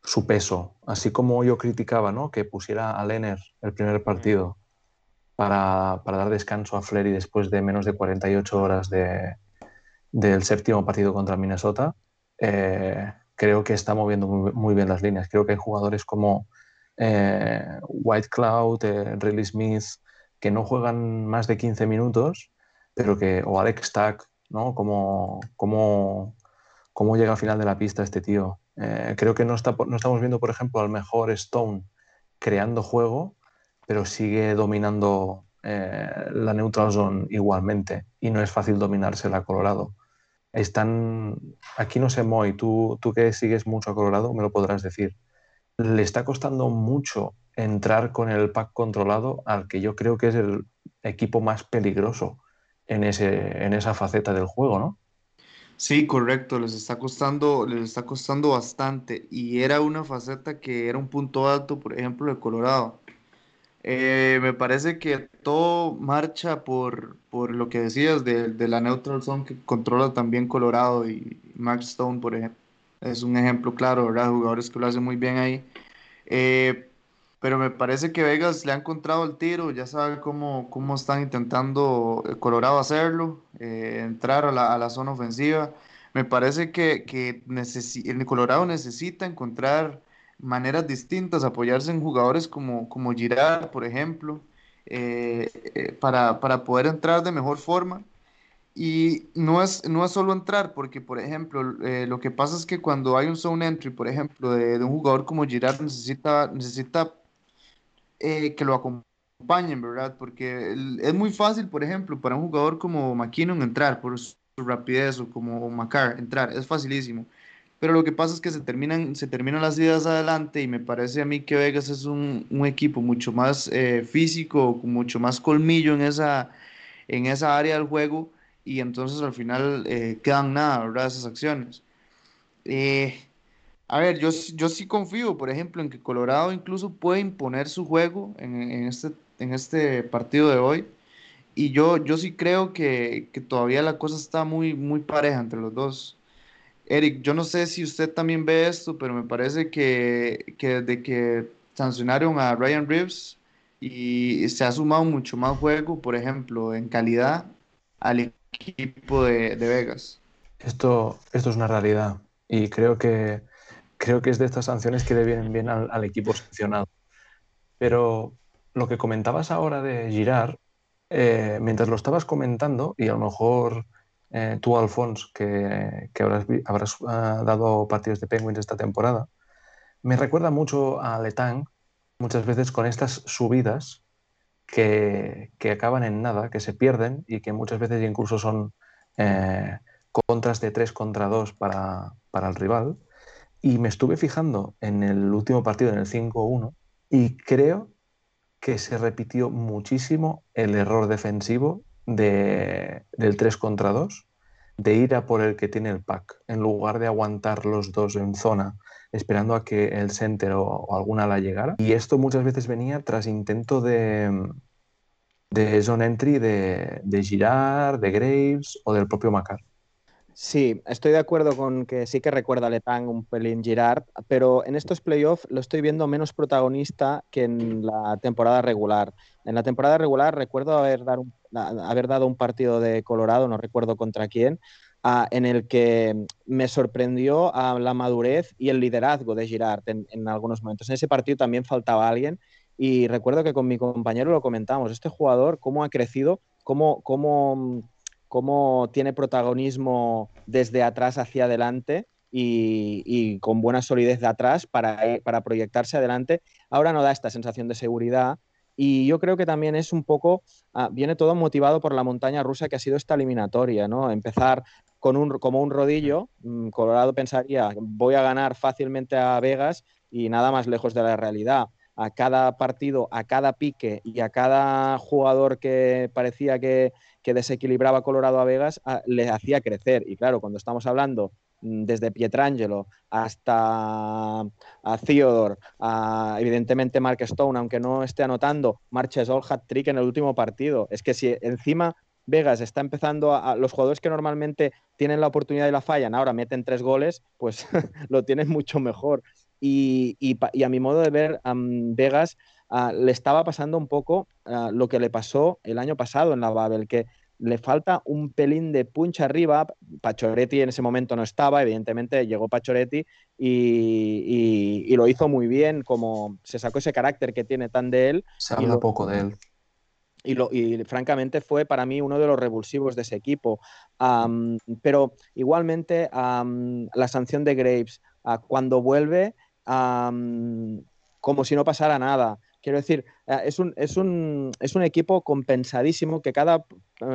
su peso. Así como yo criticaba ¿no? que pusiera a Lenner el primer partido para, para dar descanso a Flery después de menos de 48 horas de, del séptimo partido contra Minnesota, eh, creo que está moviendo muy, bien las líneas. Creo que hay jugadores como eh, White Cloud, eh, Riley Smith, que no juegan más de 15 minutos, pero que, o Alex Stack, ¿no? Cómo, cómo, cómo llega al final de la pista este tío. Eh, creo que no, está, no estamos viendo, por ejemplo, al mejor Stone creando juego, pero sigue dominando la neutral zone igualmente y no es fácil dominársela Colorado. Están, aquí no sé, Moy, tú, tú que sigues mucho a Colorado, me lo podrás decir. Le está costando mucho entrar con el pack controlado al que yo creo que es el equipo más peligroso en, ese, en esa faceta del juego, ¿no? Sí, correcto, les está costando, les está costando bastante y era una faceta que era un punto alto, por ejemplo, de Colorado. Eh, me parece que todo marcha por, por lo que decías de, la neutral zone que controla también Colorado y Max Stone, por ejemplo. Es un ejemplo claro, ¿verdad? Jugadores que lo hacen muy bien ahí. Eh, pero me parece que Vegas le ha encontrado el tiro, ya sabe cómo, cómo están intentando eh, Colorado hacerlo, eh, entrar a la, zona ofensiva. Me parece que, que el Colorado necesita encontrar maneras distintas, apoyarse en jugadores como, como Girard, por ejemplo, eh, para, para poder entrar de mejor forma. Y no es, no es solo entrar, porque, por ejemplo, lo que pasa es que cuando hay un zone entry, por ejemplo, de, de un jugador como Girard, necesita, necesita eh, que lo acompañen, ¿verdad? Porque es muy fácil, por ejemplo, para un jugador como McKinnon entrar por su rapidez o como Macar entrar, es facilísimo. Pero lo que pasa es que se terminan, se terminan las ideas adelante y me parece a mí que Vegas es un, un equipo mucho más eh, físico, con mucho más colmillo en esa, en esa área del juego y entonces al final eh, quedan nada, ¿verdad? Esas acciones. Eh, a ver, yo, yo sí confío, por ejemplo, en que Colorado incluso puede imponer su juego en, este, en este partido de hoy. Y yo, yo sí creo que, todavía la cosa está muy, muy pareja entre los dos. Eric, yo no sé si usted también ve esto, pero me parece que, que desde que sancionaron a Ryan Reeves y se ha sumado mucho más juego, por ejemplo, en calidad al equipo de, Vegas. Esto, esto es una realidad y creo que creo que es de estas sanciones que le vienen bien al, equipo sancionado. Pero lo que comentabas ahora de Girard, eh, mientras lo estabas comentando, y a lo mejor eh, tú, Alfonso, que, habrás, ah, dado partidos de Penguins esta temporada, me recuerda mucho a Letang, muchas veces con estas subidas que, acaban en nada, que se pierden y que muchas veces incluso son eh, contras de 3 contra 2 para, para el rival. Y me estuve fijando en el último partido, en el 5-1, y creo que se repitió muchísimo el error defensivo de, del 3 contra 2, de ir a por el que tiene el pack, en lugar de aguantar los dos en zona, esperando a que el center o, alguna la llegara. Y esto muchas veces venía tras intento de, de zone entry de, de Girard, de Graves o del propio Macar. Sí, estoy de acuerdo con que sí que recuerda a Letang un pelín Girard, pero en estos playoffs lo estoy viendo menos protagonista que en la temporada regular. En la temporada regular recuerdo haber, haber dado un partido de Colorado, no recuerdo contra quién, en el que me sorprendió a la madurez y el liderazgo de Girard en, algunos momentos. En ese partido también faltaba alguien y recuerdo que con mi compañero lo comentamos, este jugador, cómo ha crecido, cómo, cómo cómo tiene protagonismo desde atrás hacia adelante y, con buena solidez de atrás para, para, proyectarse adelante. Ahora no da esta sensación de seguridad y yo creo que también es un poco, ah, viene todo motivado por la montaña rusa que ha sido esta eliminatoria, ¿no? Empezar con un, como un rodillo, mm, Colorado pensaría, voy a ganar fácilmente a Vegas y nada más lejos de la realidad a cada partido, a cada pique y a cada jugador que parecía que, desequilibraba Colorado a Vegas le hacía crecer. Y claro, cuando estamos hablando desde Pietrangelo hasta a Theodore, evidentemente Mark Stone, aunque no esté anotando, Marchesol hat-trick en el último partido. Es que si encima Vegas está empezando a, los jugadores que normalmente tienen la oportunidad y la fallan, ahora meten tres goles, pues [laughs] lo tienen mucho mejor. Y, a mi modo de ver, Vegas Ah, le estaba pasando un poco ah, lo que le pasó el año pasado en la Babel, que le falta un pelín de punch arriba. Pachoretti en ese momento no estaba, evidentemente llegó Pachoretti y, lo hizo muy bien, como se sacó ese carácter que tiene tan de él. Se habla poco de él. Y, lo, y, francamente fue para mí uno de los revulsivos de ese equipo. pero igualmente la sanción de Graves, ah, cuando vuelve, como si no pasara nada. Quiero decir, eh, es un, es un, es un equipo compensadísimo que cada,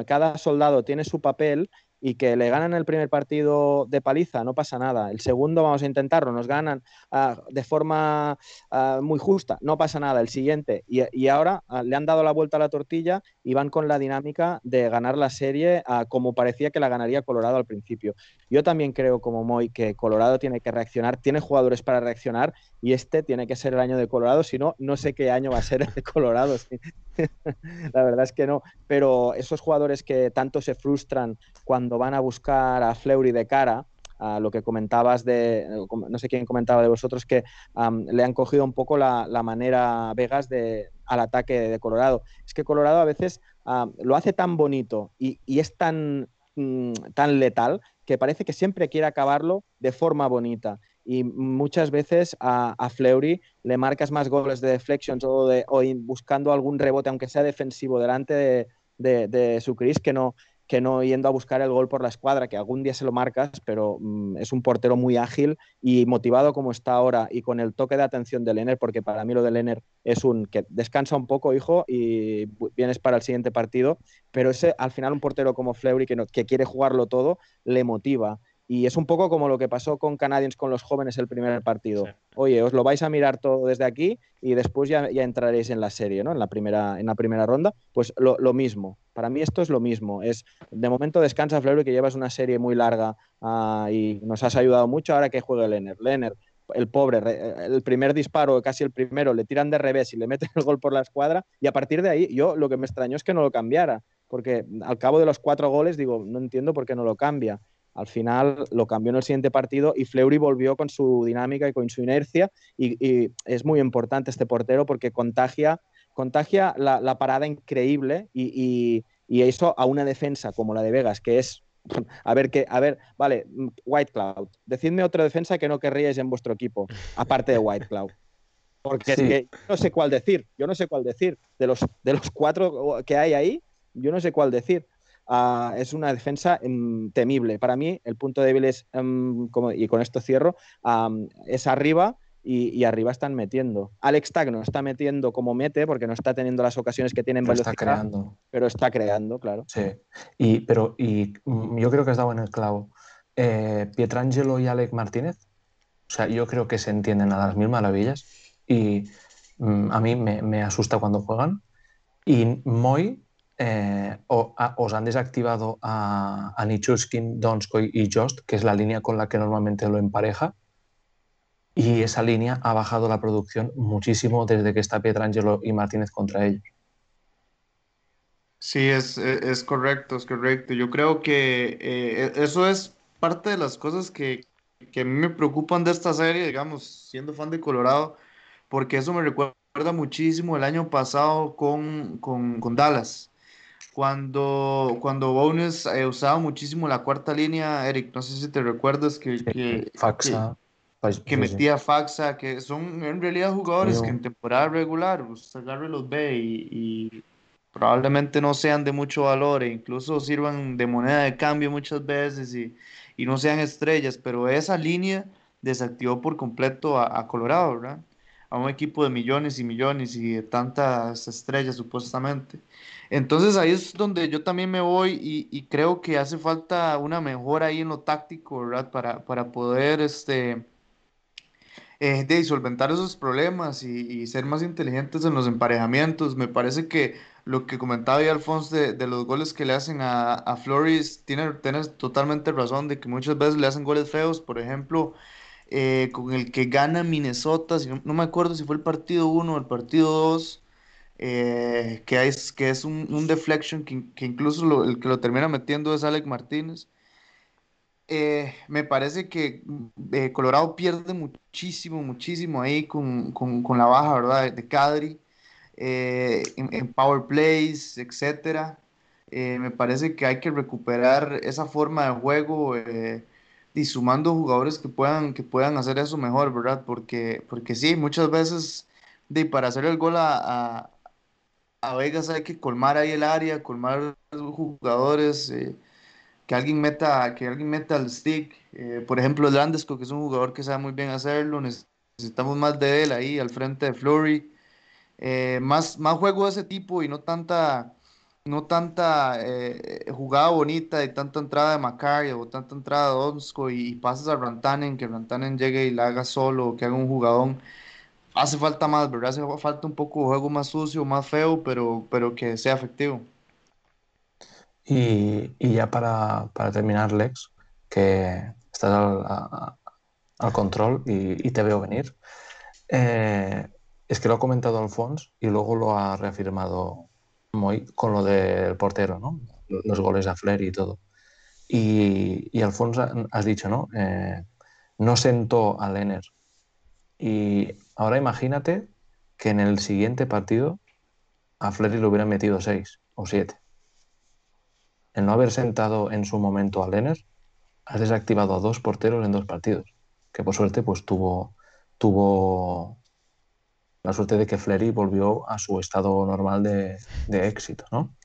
cada soldado tiene su papel y que le ganan el primer partido de paliza, no pasa nada. El segundo vamos a intentarlo, nos ganan ah, de forma ah, muy justa, no pasa nada. El siguiente, y, ahora ah, le han dado la vuelta a la tortilla y van con la dinámica de ganar la serie como parecía que la ganaría Colorado al principio. Yo también creo, como Moy, que Colorado tiene que reaccionar, tiene jugadores para reaccionar y este tiene que ser el año de Colorado, si no, no sé qué año va a ser el de [laughs] Colorado. [laughs] la verdad es que no, pero esos jugadores que tanto se frustran cuando van a buscar a Fleury de cara, lo que comentabas de, no sé quién comentaba de vosotros, que le han cogido un poco la, manera Vegas de, al ataque de Colorado. Es que Colorado a veces lo hace tan bonito y, es tan, mm, tan letal que parece que siempre quiere acabarlo de forma bonita. Y muchas veces a, Fleury le marcas más goles de deflections o, buscando algún rebote, aunque sea defensivo, delante de, su Chris, que no, que no yendo a buscar el gol por la escuadra, que algún día se lo marcas, pero mm, es un portero muy ágil y motivado como está ahora y con el toque de atención de Lenner, porque para mí lo de Lenner es un que descansa un poco, hijo, y vienes para el siguiente partido, pero ese al final un portero como Fleury que, que quiere jugarlo todo, le motiva. Y es un poco como lo que pasó con Canadiens con los jóvenes el primer partido. Oye, os lo vais a mirar todo desde aquí y después ya, ya entraréis en la serie, ¿no? En la primera, en la primera ronda. Pues lo, lo, mismo. Para mí esto es lo mismo. Es de momento descansa Fleury que llevas una serie muy larga uh, y nos has ayudado mucho. Ahora que juegue Lenner. Lenner, el pobre, el primer disparo, casi el primero, le tiran de revés y le meten el gol por la escuadra. Y a partir de ahí, yo lo que me extrañó es que no lo cambiara. Porque al cabo de los cuatro goles, digo, no entiendo por qué no lo cambia. Al final lo cambió en el siguiente partido y Fleury volvió con su dinámica y con su inercia y, es muy importante este portero porque contagia, contagia la, parada increíble y, eso a una defensa como la de Vegas, que es [laughs] a ver, que, a ver, vale, White Cloud. Decidme otra defensa que no querríais en vuestro equipo, aparte de White Cloud. Porque es que no sé cuál decir, yo no sé cuál decir. De los, de los cuatro que hay ahí, yo no sé cuál decir. Ah, es una defensa em, temible. Para mí, el punto débil es, em, como, y con esto cierro, es arriba. Y, arriba están metiendo. Alex Tag no está metiendo como mete porque no está teniendo las ocasiones que tienen velocidad, está creando. pero está creando, claro. Sí, y, pero y mm, yo creo que has dado en el clavo. Eh, Pietrangelo y Alex Martínez, o sea, yo creo que se entienden a las mil maravillas y mm, a mí me, me, asusta cuando juegan. Y Moy eh, o, os han desactivado a, a Nichushkin, Donskoy y Jost, que es la línea con la que normalmente lo empareja. Y esa línea ha bajado la producción muchísimo desde que está Pietrangelo y Martínez contra ellos. Sí, es, es, correcto, es correcto. Yo creo que eh, eso es parte de las cosas que, que, a mí me preocupan de esta serie, digamos, siendo fan de Colorado, porque eso me recuerda muchísimo el año pasado con, con, con Dallas cuando, cuando Bones eh, usaba muchísimo la cuarta línea, Eric, no sé si te recuerdas que, que, Faxa, que, metía Faxa, que son en realidad jugadores que en temporada regular usted agarre los ve y, probablemente no sean de mucho valor e incluso sirvan de moneda de cambio muchas veces y, y no sean estrellas, pero esa línea desactivó por completo a, a Colorado, ¿verdad? A un equipo de millones y millones y de tantas estrellas supuestamente. Entonces ahí es donde yo también me voy y, creo que hace falta una mejora ahí en lo táctico, ¿verdad? Para, para poder este, eh, de solventar esos problemas y, ser más inteligentes en los emparejamientos. Me parece que lo que comentaba ya Alfonso de, los goles que le hacen a, a Flores, tiene, tienes totalmente razón de que muchas veces le hacen goles feos, por ejemplo. Eh, con el que gana Minnesota, no, me acuerdo si fue el partido 1 o el partido 2, eh, que, es, que es un, deflection que, incluso el que lo termina metiendo es Alec Martínez. Eh, me parece que Colorado pierde muchísimo, muchísimo ahí con, con, la baja, ¿verdad? De Cadri, en, power plays, etcétera. me parece que hay que recuperar esa forma de juego y sumando jugadores que puedan, que puedan hacer eso mejor, ¿verdad? Porque, porque sí, muchas veces de, para hacer el gol a, a Vegas hay que colmar ahí el área, colmar jugadores, eh, que alguien meta, que alguien meta el stick. Eh, por ejemplo, Landesco, que es un jugador que sabe muy bien hacerlo, necesitamos más de él ahí al frente de Flurry. Eh, más, más juego de ese tipo y no tanta, no tanta jugada bonita y tanta entrada de Macario o tanta entrada de Donsko y, y pasas a Rantanen, que Rantanen llegue y la haga solo que haga un jugadón hace falta más, ¿verdad? Hace falta un poco de juego más sucio, más feo, pero, pero que sea efectivo. Y, ya para, terminar, Lex, que estás al, control y, te veo venir. Eh, es que lo ha comentado Alfonso y luego lo ha reafirmado muy con lo del portero, ¿no? Los goles a Flair y todo. Y, Alfonso, has dicho, ¿no? Eh, no sentó a Lenner. Y ahora imagínate que en el siguiente partido a Flery le hubieran metido seis o siete. El no haber sentado en su momento a Lenner, has desactivado a dos porteros en dos partidos. Que por suerte, pues tuvo, tuvo la suerte de que Flery volvió a su estado normal de, de éxito, ¿no?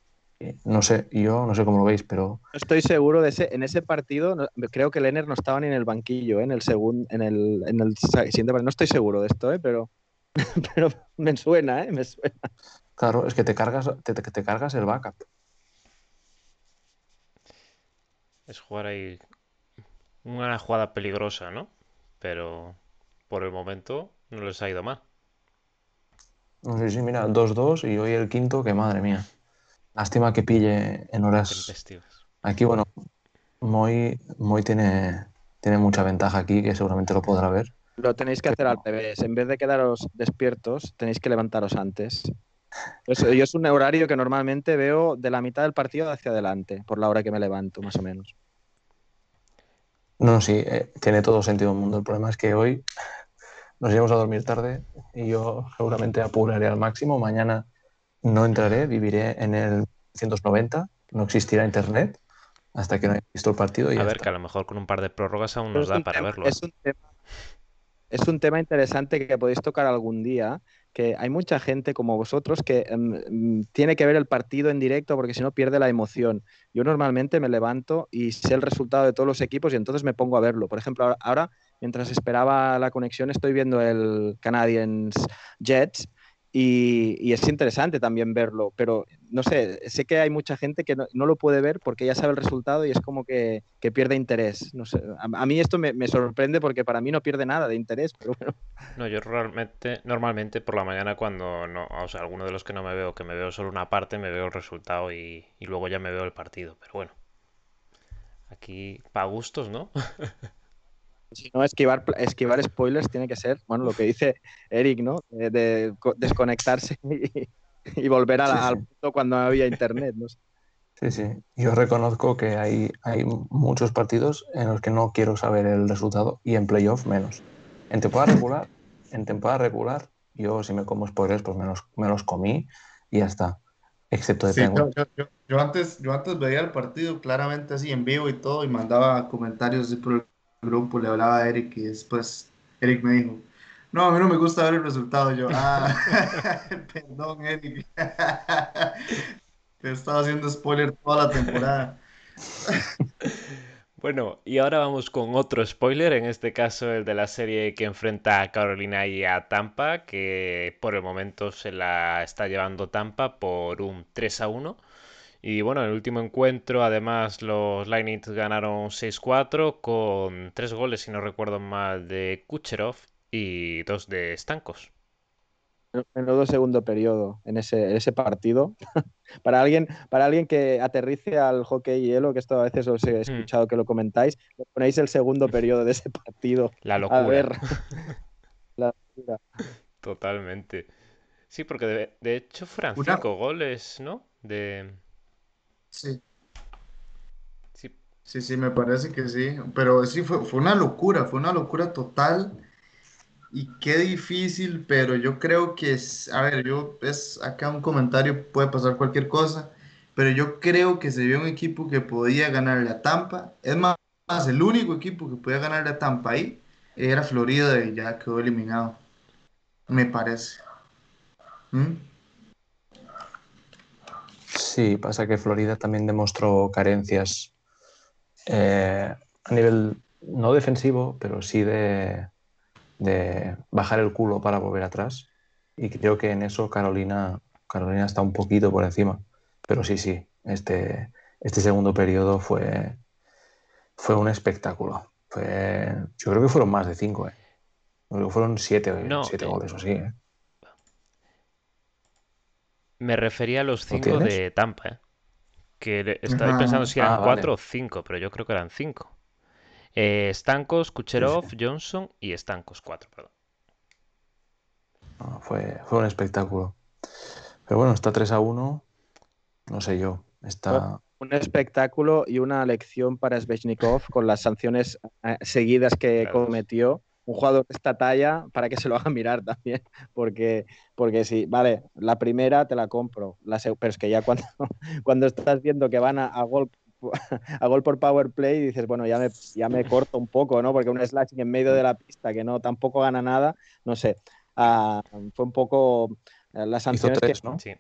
No sé, yo no sé cómo lo veis, pero. estoy seguro de ese. En ese partido, creo que Lenner no estaba ni en el banquillo, ¿eh? en el segundo, en el, en el siguiente partido. No estoy seguro de esto, ¿eh? pero, [laughs] pero me suena, ¿eh? Me suena. Claro, es que te cargas, te, te cargas el backup. Es jugar ahí una jugada peligrosa, ¿no? Pero por el momento no les ha ido mal. No sé, sí, mira, 2-2 y hoy el quinto, que madre mía. Lástima que pille en horas. Aquí, bueno, Moy, tiene, tiene mucha ventaja aquí, que seguramente lo podrá ver. Lo tenéis que hacer al revés. En vez de quedaros despiertos, tenéis que levantaros antes. Eso, yo es un horario que normalmente veo de la mitad del partido hacia adelante, por la hora que me levanto, más o menos. No, sí, eh, tiene todo sentido el mundo. El problema es que hoy nos iremos a dormir tarde y yo seguramente apuraré al máximo. Mañana no entraré, viviré en el 190, no existirá internet hasta que no haya visto el partido. Y a ver, que a lo mejor con un par de prórrogas aún nos da para verlo. Es un, tema, es un tema interesante que podéis tocar algún día, que hay mucha gente como vosotros que em, tiene que ver el partido en directo porque si no pierde la emoción. Yo normalmente me levanto y sé el resultado de todos los equipos y entonces me pongo a verlo. Por ejemplo, ahora, mientras esperaba la conexión, estoy viendo el Canadiens Jets y, es interesante también verlo, pero no sé, sé que hay mucha gente que no, lo puede ver porque ya sabe el resultado y es como que, pierde interés. No sé, a, mí esto me, sorprende porque para mí no pierde nada de interés, pero. No, yo realmente, normalmente por la mañana cuando no, o sea, alguno de los que no me veo, que me veo solo una parte, me veo el resultado y, y luego ya me veo el partido, pero bueno. Aquí, para gustos, ¿no? [laughs] Si no, esquivar, esquivar spoilers tiene que ser, bueno, lo que dice Eric, ¿no? Eh, de, desconectarse [laughs] y, volver al punto cuando había internet, ¿no? Sí, sí. Yo reconozco que hay, hay muchos partidos en los que no quiero saber el resultado y en playoff menos. En temporada regular, en temporada regular, yo si me como spoilers, pues me los, comí y ya está. Excepto de sí, yo, antes, yo antes veía el partido claramente así en vivo y todo y mandaba comentarios así por el grupo le hablaba a Eric y después Eric me dijo, no, a mí no me gusta ver el resultado. Yo, ah, [laughs] perdón, Eric. [laughs] Te he estado haciendo spoiler toda la temporada. [laughs] Bueno, y ahora vamos con otro spoiler, en este caso el de la serie que enfrenta a Carolina y a Tampa, que por el momento se la está llevando Tampa por un 3 a 1. Y bueno, en el último encuentro, además, los Lightning ganaron 6-4 con tres goles, si no recuerdo mal, de Kucherov y dos de Stankos. Menudo segundo periodo en ese, ese partido. [laughs] para, alguien, para alguien que aterrice al hockey hielo, que esto a veces os he hmm. escuchado que lo comentáis, ponéis el segundo [laughs] periodo de ese partido. La locura. A ver. [laughs] La locura. Totalmente. Sí, porque de, hecho fueron cinco goles, ¿no? De, Sí. Sí. Sí, me parece que sí. Pero sí, fue, fue una locura, fue una locura total. Y qué difícil, pero yo creo que es, a ver, yo es acá un comentario, puede pasar cualquier cosa, pero yo creo que se vio un equipo que podía ganar la Tampa. Es más, el único equipo que podía ganar la Tampa ahí era Florida y ya quedó eliminado. Me parece. ¿Mm? Sí, pasa que Florida también demostró carencias eh, a nivel no defensivo, pero sí de, bajar el culo para volver atrás. Y creo que en eso Carolina, Carolina está un poquito por encima. Pero sí, sí, este, este segundo periodo fue, fue un espectáculo. Fue, yo creo que fueron más de cinco. ¿eh? Creo que fueron siete, siete eh, goles o así. ¿eh? Me refería a los cinco de Tampa, ¿eh? Que estaba pensando si eran ah, cuatro o cinco, pero yo creo que eran cinco. Eh, Stankos, Kucherov, Johnson y Stankos, cuatro, perdón. fue, fue un espectáculo. Pero bueno, está 3 a 1. No sé yo. Está... un espectáculo y una lección para Svechnikov con las sanciones eh, seguidas que cometió. Un jugador de esta talla para que se lo haga [laughs] mirar también, porque, porque sí, vale, la primera te la compro, la pero es que ya cuando, [laughs] cuando estás viendo que van a, a gol [laughs] a gol por power play dices, bueno, ya me, ya me corto un poco, ¿no? Porque un slashing en medio de la pista que no tampoco gana nada, no sé. Ah, fue un poco eh, las sanciones que, ¿no? Sí.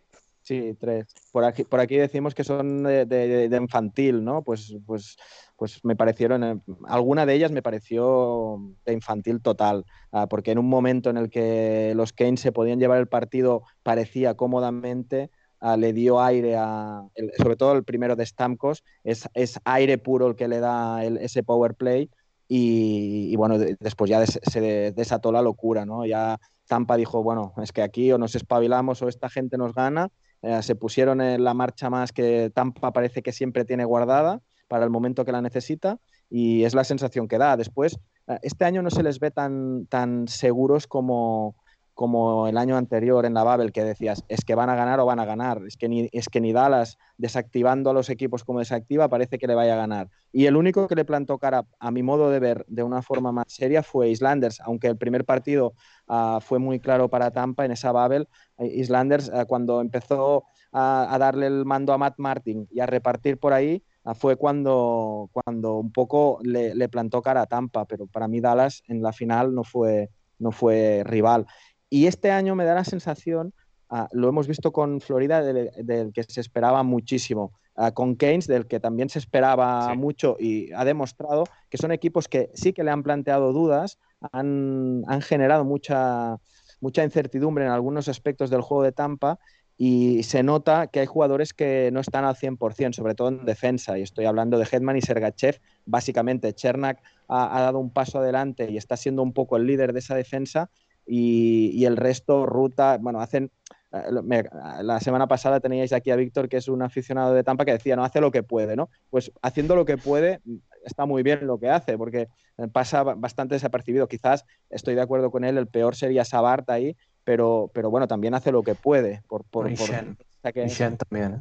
Sí, tres. Por aquí, por aquí decimos que son de, infantil, ¿no? Pues, pues, pues me parecieron, eh, alguna de ellas me pareció de infantil total, ah, porque en un momento en el que los Keynes se podían llevar el partido, parecía cómodamente, ah, le dio aire a, sobre todo el primero de Stamkos, es, es aire puro el que le da ese power play. Y, bueno, después ya se desató la locura, ¿no? Ya Tampa dijo, bueno, es que aquí o nos espabilamos o esta gente nos gana eh, se pusieron en la marcha más que Tampa parece que siempre tiene guardada para el momento que la necesita y es la sensación que da. Después, eh, este año no se les ve tan, tan seguros como, como el año anterior en la Babel, que decías, es que van a ganar o van a ganar. Es que ni, es que ni Dallas, desactivando a los equipos como desactiva, parece que le vaya a ganar. Y el único que le plantó cara, a mi modo de ver, de una forma más seria fue Islanders, aunque el primer partido uh, fue muy claro para Tampa en esa Babel. Eh, Islanders, uh, cuando empezó a, a, darle el mando a Matt Martin y a repartir por ahí, fue cuando, cuando un poco le, le plantó cara a Tampa, pero para mí Dallas en la final no fue, no fue rival. Y este año me da la sensación, uh, lo hemos visto con Florida, del, del que se esperaba muchísimo, uh, con Keynes, del que también se esperaba sí. mucho y ha demostrado que son equipos que sí que le han planteado dudas, han, han generado mucha, mucha incertidumbre en algunos aspectos del juego de Tampa y se nota que hay jugadores que no están al 100%, sobre todo en defensa, y estoy hablando de Hetman y Sergachev. Básicamente, Chernak ha, dado un paso adelante y está siendo un poco el líder de esa defensa, y, el resto, ruta, bueno, hacen... Eh, la semana pasada teníais aquí a Víctor, que es un aficionado de Tampa, que decía, no, hace lo que puede, ¿no? Pues haciendo lo que puede, está muy bien lo que hace, porque pasa bastante desapercibido. Quizás estoy de acuerdo con él, el peor sería Sabart ahí, pero, pero bueno, también hace lo que puede. Por, por, y, por, Shen. que... y Shen también. ¿eh?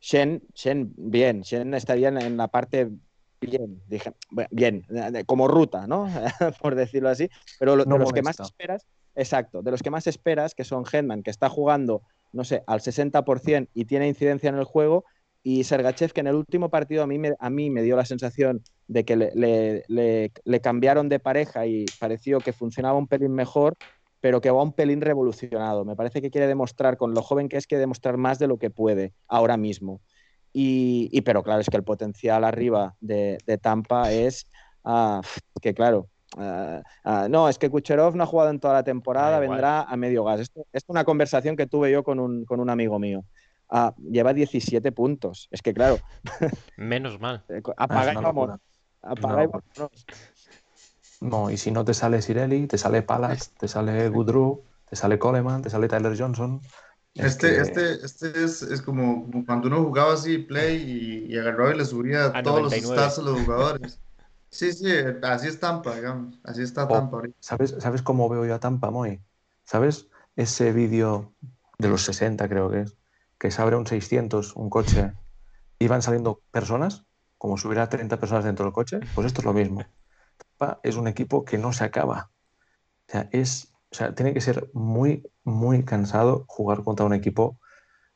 Shen, Shen, bien, Shen estaría en, en la parte bien, dije, bien, como ruta, ¿no? [laughs] por decirlo así, pero lo, no de los que más esperas, exacto, de los que más esperas, que son Hetman, que está jugando, no sé, al 60% y tiene incidencia en el juego, y Sergachev, que en el último partido a mí me, a mí me dio la sensación de que le, le, le, le cambiaron de pareja y pareció que funcionaba un pelín mejor, pero que va un pelín revolucionado. Me parece que quiere demostrar, con lo joven que es, que demostrar más de lo que puede ahora mismo. Y, y, pero claro, es que el potencial arriba de, de Tampa es uh, que, claro, uh, uh, no, es que Kucherov no ha jugado en toda la temporada, vendrá a medio gas. Esto, esto, es una conversación que tuve yo con un, con un amigo mío. Lleva 17 puntos. Es que, claro. Menos mal. Apaga y vamos. Apaga y vámonos. No, y si no te sale Sireli, te sale Palace, [laughs] te sale Goodrow, te sale Coleman, te sale Tyler Johnson. Este, este, este es, es como, cuando uno jugaba así play y, y agarraba y le subía a todos 99. los stats a los jugadores. Sí, sí, así es Tampa, digamos. Así está Tampa. Oh, ¿sabes, ¿Sabes cómo veo yo a Tampa, Moy? ¿Sabes ese vídeo de los 60, creo que es? Que se abre un 600, un coche, y van saliendo personas, como si hubiera 30 personas dentro del coche. Pues esto es lo mismo. Es un equipo que no se acaba. O sea, es o sea, tiene que ser muy, muy cansado jugar contra un equipo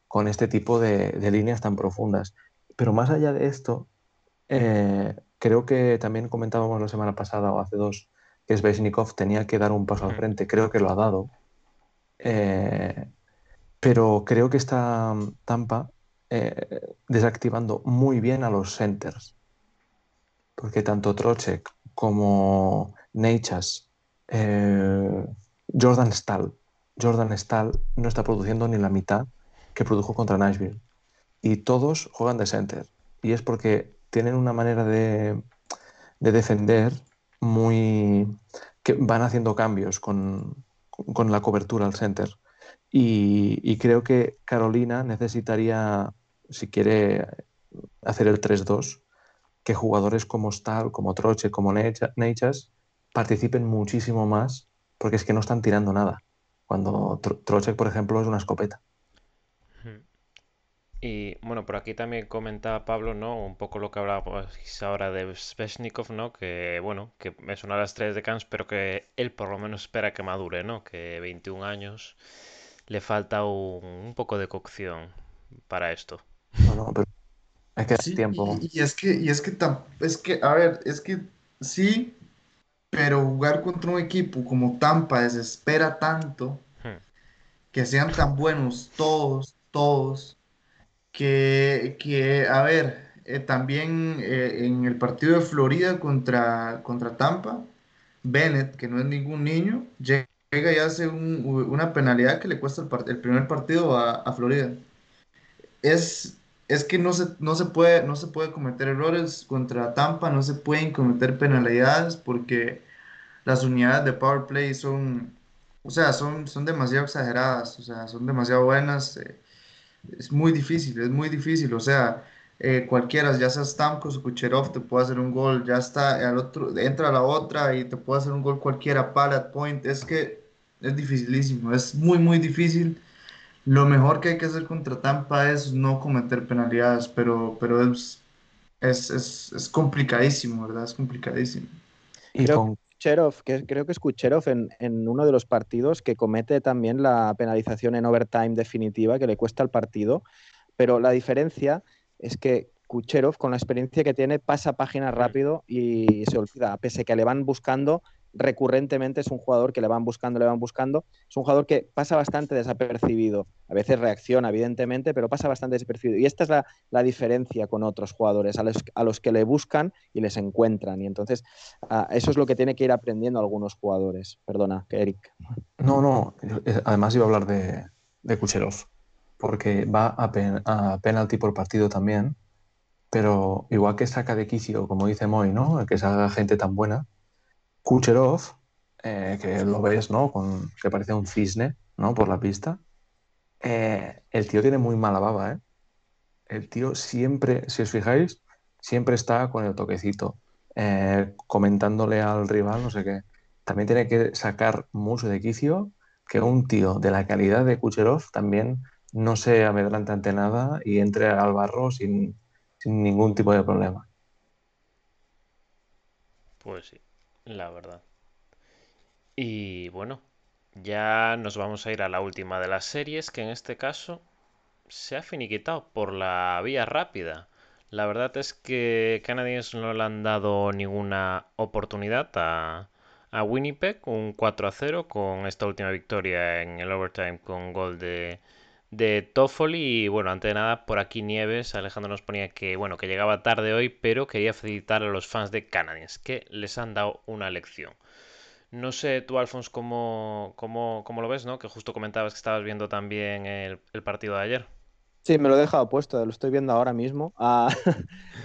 con este tipo de, de líneas tan profundas. Pero más allá de esto, eh, creo que también comentábamos la semana pasada o hace dos que Sveshnikov tenía que dar un paso al frente. Creo que lo ha dado. Eh, pero creo que está Tampa eh, desactivando muy bien a los centers. Porque tanto Trocek como Neichas eh, Jordan Stahl. Jordan no está produciendo ni la mitad que produjo contra Nashville. Y todos juegan de center. Y es porque tienen una manera de, de defender muy... que van haciendo cambios con, con la cobertura al center. Y, creo que Carolina necesitaría, si quiere hacer el 3-2, que jugadores como Stahl, como Troche, como Neichas participen muchísimo más porque es que no están tirando nada. Cuando Trocek, por ejemplo, es una escopeta. Y bueno, por aquí también comentaba Pablo, ¿no? Un poco lo que hablaba ahora de Sveshnikov, ¿no? Que bueno, que es una de las tres de Cans, pero que él por lo menos espera que madure, ¿no? Que 21 años le falta un, poco de cocción para esto. No, no, pero es que es tiempo. Y, es que, y es que, es que, a ver, es que sí, pero jugar contra un equipo como Tampa desespera tanto hmm. que sean tan buenos todos, todos que, a ver, eh, también eh, en el partido de Florida contra, contra Tampa, Bennett, que no es ningún niño, llega y hace una penalidad que le cuesta el, primer partido a, Florida. Es, es que no se, no, se puede, no se puede cometer errores contra Tampa, no se pueden cometer penalidades porque las unidades de power play son, o sea, son, son demasiado exageradas, o sea, son demasiado buenas. Eh, es muy difícil, es muy difícil. O sea, eh, cualquiera, ya sea Stamkos o Kucherov, te puede hacer un gol, ya está, al otro, entra a la otra y te puede hacer un gol cualquiera, pallet point. Es que es dificilísimo, es muy, muy difícil. Lo mejor que hay que hacer contra Tampa es no cometer penalidades, pero, pero es, es, es, es complicadísimo, ¿verdad? Es complicadísimo. Y con, que creo que es Kucherov en, uno de los partidos que comete también la penalización en overtime definitiva que le cuesta el partido, pero la diferencia es que Kucherov, con la experiencia que tiene, pasa página rápido y se olvida, pese a que le van buscando recurrentemente es un jugador que le van buscando, le van buscando. Es un jugador que pasa bastante desapercibido. A veces reacciona, evidentemente, pero pasa bastante desapercibido. Y esta es la, diferencia con otros jugadores, a los, a los, que le buscan y les encuentran. Y entonces, eso es lo que tiene que ir aprendiendo algunos jugadores. Perdona, Eric. No, no. Eh, además iba a hablar de, de Kucherov, porque va a, a penalti por partido también. Pero igual que saca de quicio, como dice Moy, ¿no? Que salga gente tan buena, Kucherov, eh, que lo ves, ¿no? Con, que parece un cisne, ¿no? Por la pista. Eh, el tío tiene muy mala baba, ¿eh? El tío siempre, si os fijáis, siempre está con el toquecito, eh, comentándole al rival, no sé qué. También tiene que sacar mucho de quicio que un tío de la calidad de Kucherov también no se amedrante ante nada y entre al barro sin, sin ningún tipo de problema. Pues sí la verdad. Y bueno, ya nos vamos a ir a la última de las series, que en este caso se ha finiquitado por la vía rápida. La verdad es que Canadiens no le han dado ninguna oportunidad a, a Winnipeg, un 4 a 0 con esta última victoria en el overtime con gol de, de Toffoli. Y bueno, antes de nada, por aquí Nieves, Alejandro nos ponía que bueno, que llegaba tarde hoy, pero quería felicitar a los fans de Canadiens, que les han dado una lección. No sé tú, Alfons, cómo, cómo, cómo lo ves, ¿no? Que justo comentabas que estabas viendo también el, partido de ayer. Sí, me lo he dejado puesto, lo estoy viendo ahora mismo. [laughs] Ah,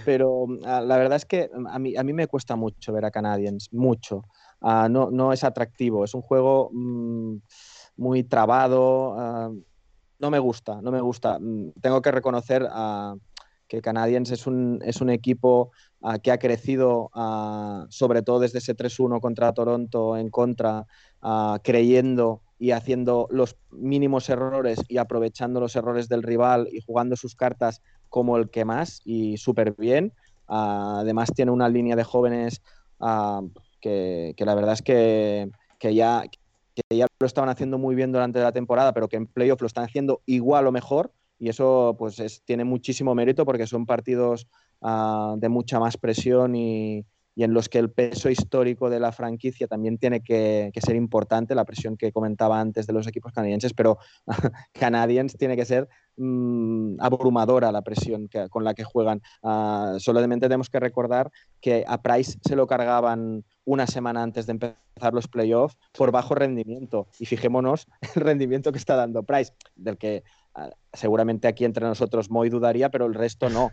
pero ah, la verdad es que a mí, a mí me cuesta mucho ver a Canadiens, mucho. Ah, no, no es atractivo, es un juego mm, muy trabado no me gusta, no me gusta. Mm, tengo que reconocer ah, que Canadiens es un, es un equipo ah, que ha crecido, ah, sobre todo desde ese 3-1 contra Toronto en contra, creyendo y haciendo los mínimos errores y aprovechando los errores del rival y jugando sus cartas como el que más y súper bien. además tiene una línea de jóvenes que, la verdad es que ya que ya lo estaban haciendo muy bien durante la temporada, pero que en playoff lo están haciendo igual o mejor. Y eso pues tiene muchísimo mérito porque son partidos ah, de mucha más presión y, en los que el peso histórico de la franquicia también tiene que, ser importante, la presión que comentaba antes de los equipos canadienses, pero [laughs] Canadiens tiene que ser mm, abrumadora la presión con la que juegan. Uh, solamente tenemos que recordar que a Price se lo cargaban una semana antes de empezar los playoffs por bajo rendimiento. Y fijémonos [laughs] el rendimiento que está dando Price, del que ah, seguramente aquí entre nosotros Moy dudaría, pero el resto no.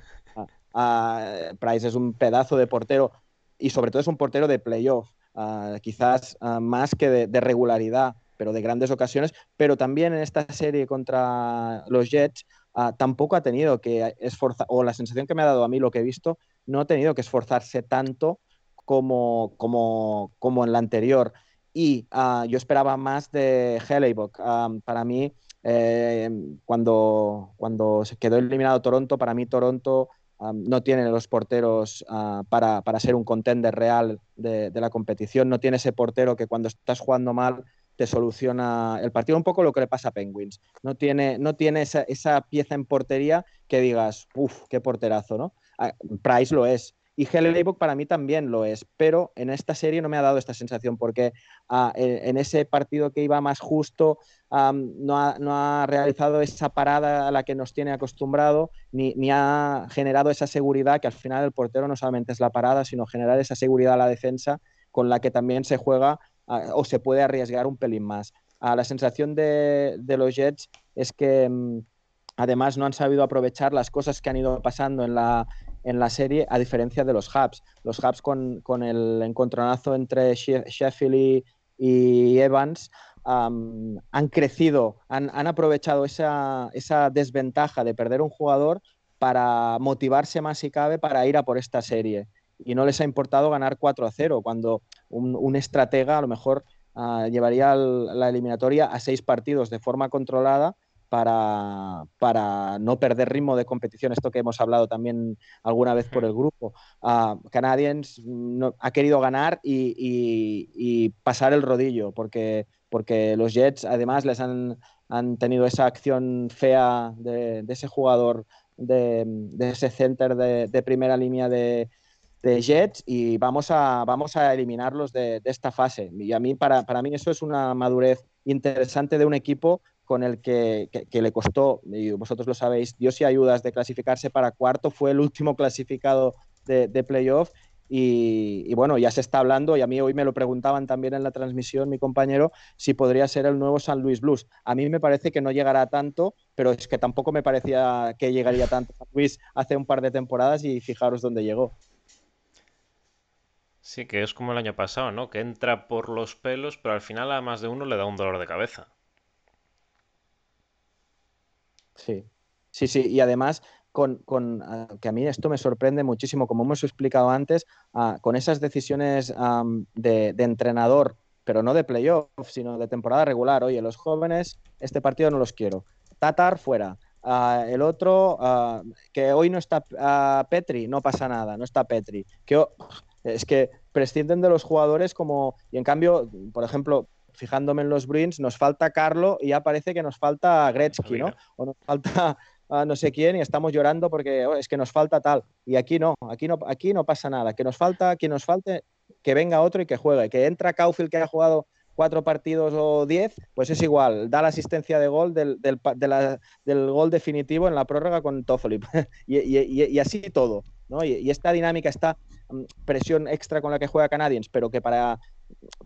Ah, Price es un pedazo de portero y sobre todo es un portero de playoff, quizás más que de, regularidad, pero de grandes ocasiones. Pero también en esta serie contra los Jets tampoco ha tenido que esforzar, o la sensación que me ha dado a mí lo que he visto, no ha tenido que esforzarse tanto como, como, como en la anterior. Y ah, yo esperaba más de Hellebuck. Ah, para mí, Eh, cuando, cuando se quedó eliminado Toronto, para mí Toronto no tiene los porteros ah, para, para, ser un contender real de, la competición, no tiene ese portero que cuando estás jugando mal te soluciona el partido, un poco lo que le pasa a Penguins. No tiene, no tiene esa, esa pieza en portería que digas, uff, qué porterazo, ¿no? Ah, Price lo es. Y Hellebuck para mí también lo es, pero en esta serie no me ha dado esta sensación porque ah, en ese partido que iba más justo no, ha, realizado esa parada a la que nos tiene acostumbrado ni, ni, ha generado esa seguridad que al final el portero no solamente es la parada, sino generar esa seguridad a la defensa con la que también se juega o se puede arriesgar un pelín más. Ah, la sensación de, de, los Jets es que mm, además no han sabido aprovechar las cosas que han ido pasando en la, en la serie, a diferencia de los Hubs. Los Hubs con, con el encontronazo entre Sheffield y, Evans han crecido, han, han aprovechado esa, esa, desventaja de perder un jugador para motivarse más si cabe para ir a por esta serie. Y no les ha importado ganar 4 a 0, cuando un, un estratega a lo mejor uh, llevaría la eliminatoria a seis partidos de forma controlada para, para, no perder ritmo de competición, esto que hemos hablado también alguna vez por el grupo. Uh, Canadiens no, ha querido ganar y, y, y, pasar el rodillo, porque, porque los Jets además les han, han tenido esa acción fea de, de ese jugador, de, de ese center de, de primera línea de, de Jets y vamos a, vamos a eliminarlos de, esta fase. Y a mí, para, para mí, eso es una madurez interesante de un equipo con el que, que, que, le costó, y vosotros lo sabéis, Dios y ayudas de clasificarse para cuarto, fue el último clasificado de, de playoff. Y, y, bueno, ya se está hablando, y a mí hoy me lo preguntaban también en la transmisión mi compañero, si podría ser el nuevo San Luis Blues. A mí me parece que no llegará tanto, pero es que tampoco me parecía que llegaría tanto San Luis hace un par de temporadas y fijaros dónde llegó. Sí, que es como el año pasado, ¿no? Que entra por los pelos, pero al final a más de uno le da un dolor de cabeza. Sí, sí, sí. Y además, con, con uh, que a mí esto me sorprende muchísimo, como hemos explicado antes, uh, con esas decisiones de, entrenador, pero no de playoff, sino de temporada regular. Oye, los jóvenes, este partido no los quiero. Tatar fuera. Uh, el otro, que hoy no está Petri, no pasa nada, no está Petri. Que es que prescinden de los jugadores como, y en cambio, por ejemplo, fijándome en los Bruins, nos falta Carlo y ya parece que nos falta Gretzky, ¿no? O nos falta a no sé quién y estamos llorando porque oh, es que nos falta tal. Y aquí no, aquí no, aquí no pasa nada. Que nos falta, que nos falte, que venga otro y que juegue. Que entra Caulfield que ha jugado cuatro partidos o diez, pues es igual, da la asistencia de gol del, del, de la, del gol definitivo en la prórroga con Toffoli. [laughs] y, y, y, así todo. Y, esta dinámica, esta mm, presión extra con la que juega Canadiens, pero que para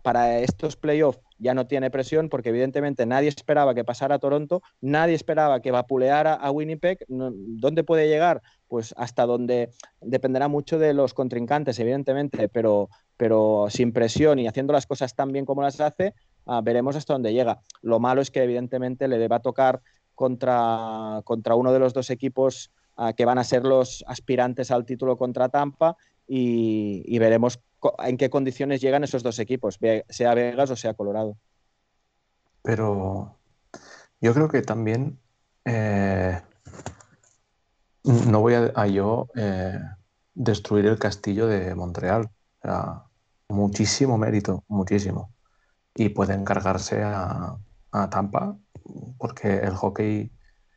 para estos playoffs ya no tiene presión porque evidentemente nadie esperaba que pasara a Toronto, nadie esperaba que vapuleara a Winnipeg. ¿Dónde puede llegar? Pues hasta donde dependerá mucho de los contrincantes, evidentemente, pero, pero sin presión y haciendo las cosas tan bien como las hace, uh, veremos hasta dónde llega. Lo malo es que evidentemente le deba tocar contra, contra uno de los dos equipos que van a ser los aspirantes al título contra Tampa y, veremos en qué condiciones llegan esos dos equipos, sea Vegas o sea Colorado. Pero yo creo que también eh, no voy a, yo eh, destruir el castillo de Montreal. O sea, muchísimo mérito, muchísimo. Y puede encargarse a, a Tampa porque el hockey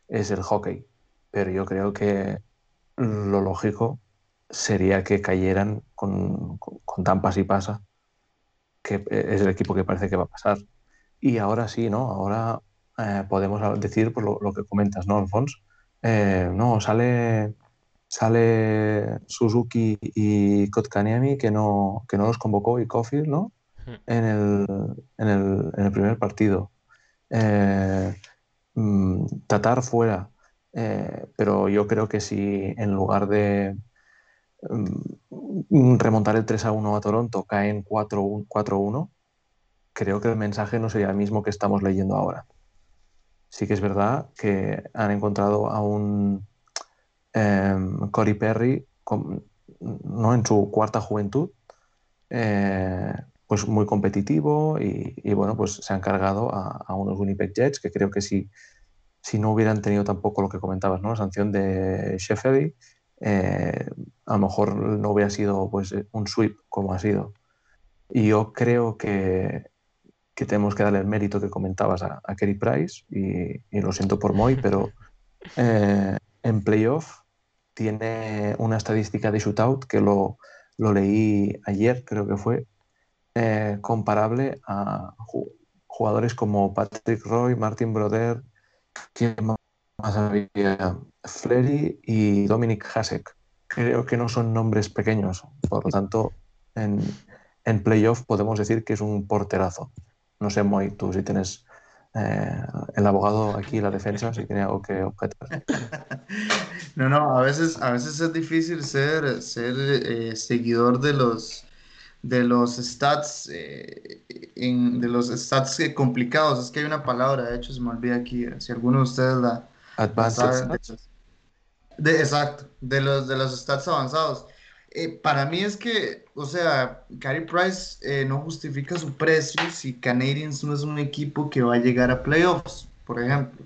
es el hockey. Pero yo creo que lo lógico sería que cayeran con, con, con, Tampa si pasa, que es el equipo que parece que va a pasar. Y ahora sí, ¿no? Ahora eh, podemos decir pues, lo, lo, que comentas, ¿no, Alfonso? Eh, no, sale, sale Suzuki y Kotkaniemi que no, que no los convocó y Cofield, ¿no? En el, en, el, en el primer partido. Eh, mm, Tatar fuera. Eh, pero yo creo que si en lugar de, Mm, remontar el 3 a 1 a Toronto, cae en 4-1, creo que el mensaje no sería el mismo que estamos leyendo ahora. Sí que es verdad que han encontrado a un eh, Corey Perry con, ¿no? en su cuarta juventud, eh, pues muy competitivo y, bueno, pues se han cargado a, unos Winnipeg Jets que creo que si si no hubieran tenido tampoco lo que comentabas, ¿no? La sanción de Sheffield, eh, a lo mejor no hubiera sido pues, un sweep como ha sido. Y yo creo que, que tenemos que darle el mérito que comentabas a, a Kerry Price, y, y, lo siento por Moy, pero eh, en playoff tiene una estadística de shootout que lo, lo leí ayer, creo que fue, eh, comparable a jugadores como Patrick Roy, Martin Broder, ¿quién más había? Flery y Dominic Hasek. Creo que no son nombres pequeños, por lo tanto, en, en playoff podemos decir que es un porterazo. No sé, Moy, tú si tienes eh, el abogado aquí, la defensa, si tiene algo que objetar. [laughs] No, no, a veces, a veces es difícil ser, ser eh, seguidor de los, de los stats, eh, en, de los stats complicados. Es que hay una palabra, de hecho, se me olvida aquí, si alguno de ustedes la... Advanced de, exacto, de los, de los stats avanzados. para mí es que, o sea, Carey Price no justifica su precio si Canadiens no es un equipo que va a llegar a playoffs, por ejemplo.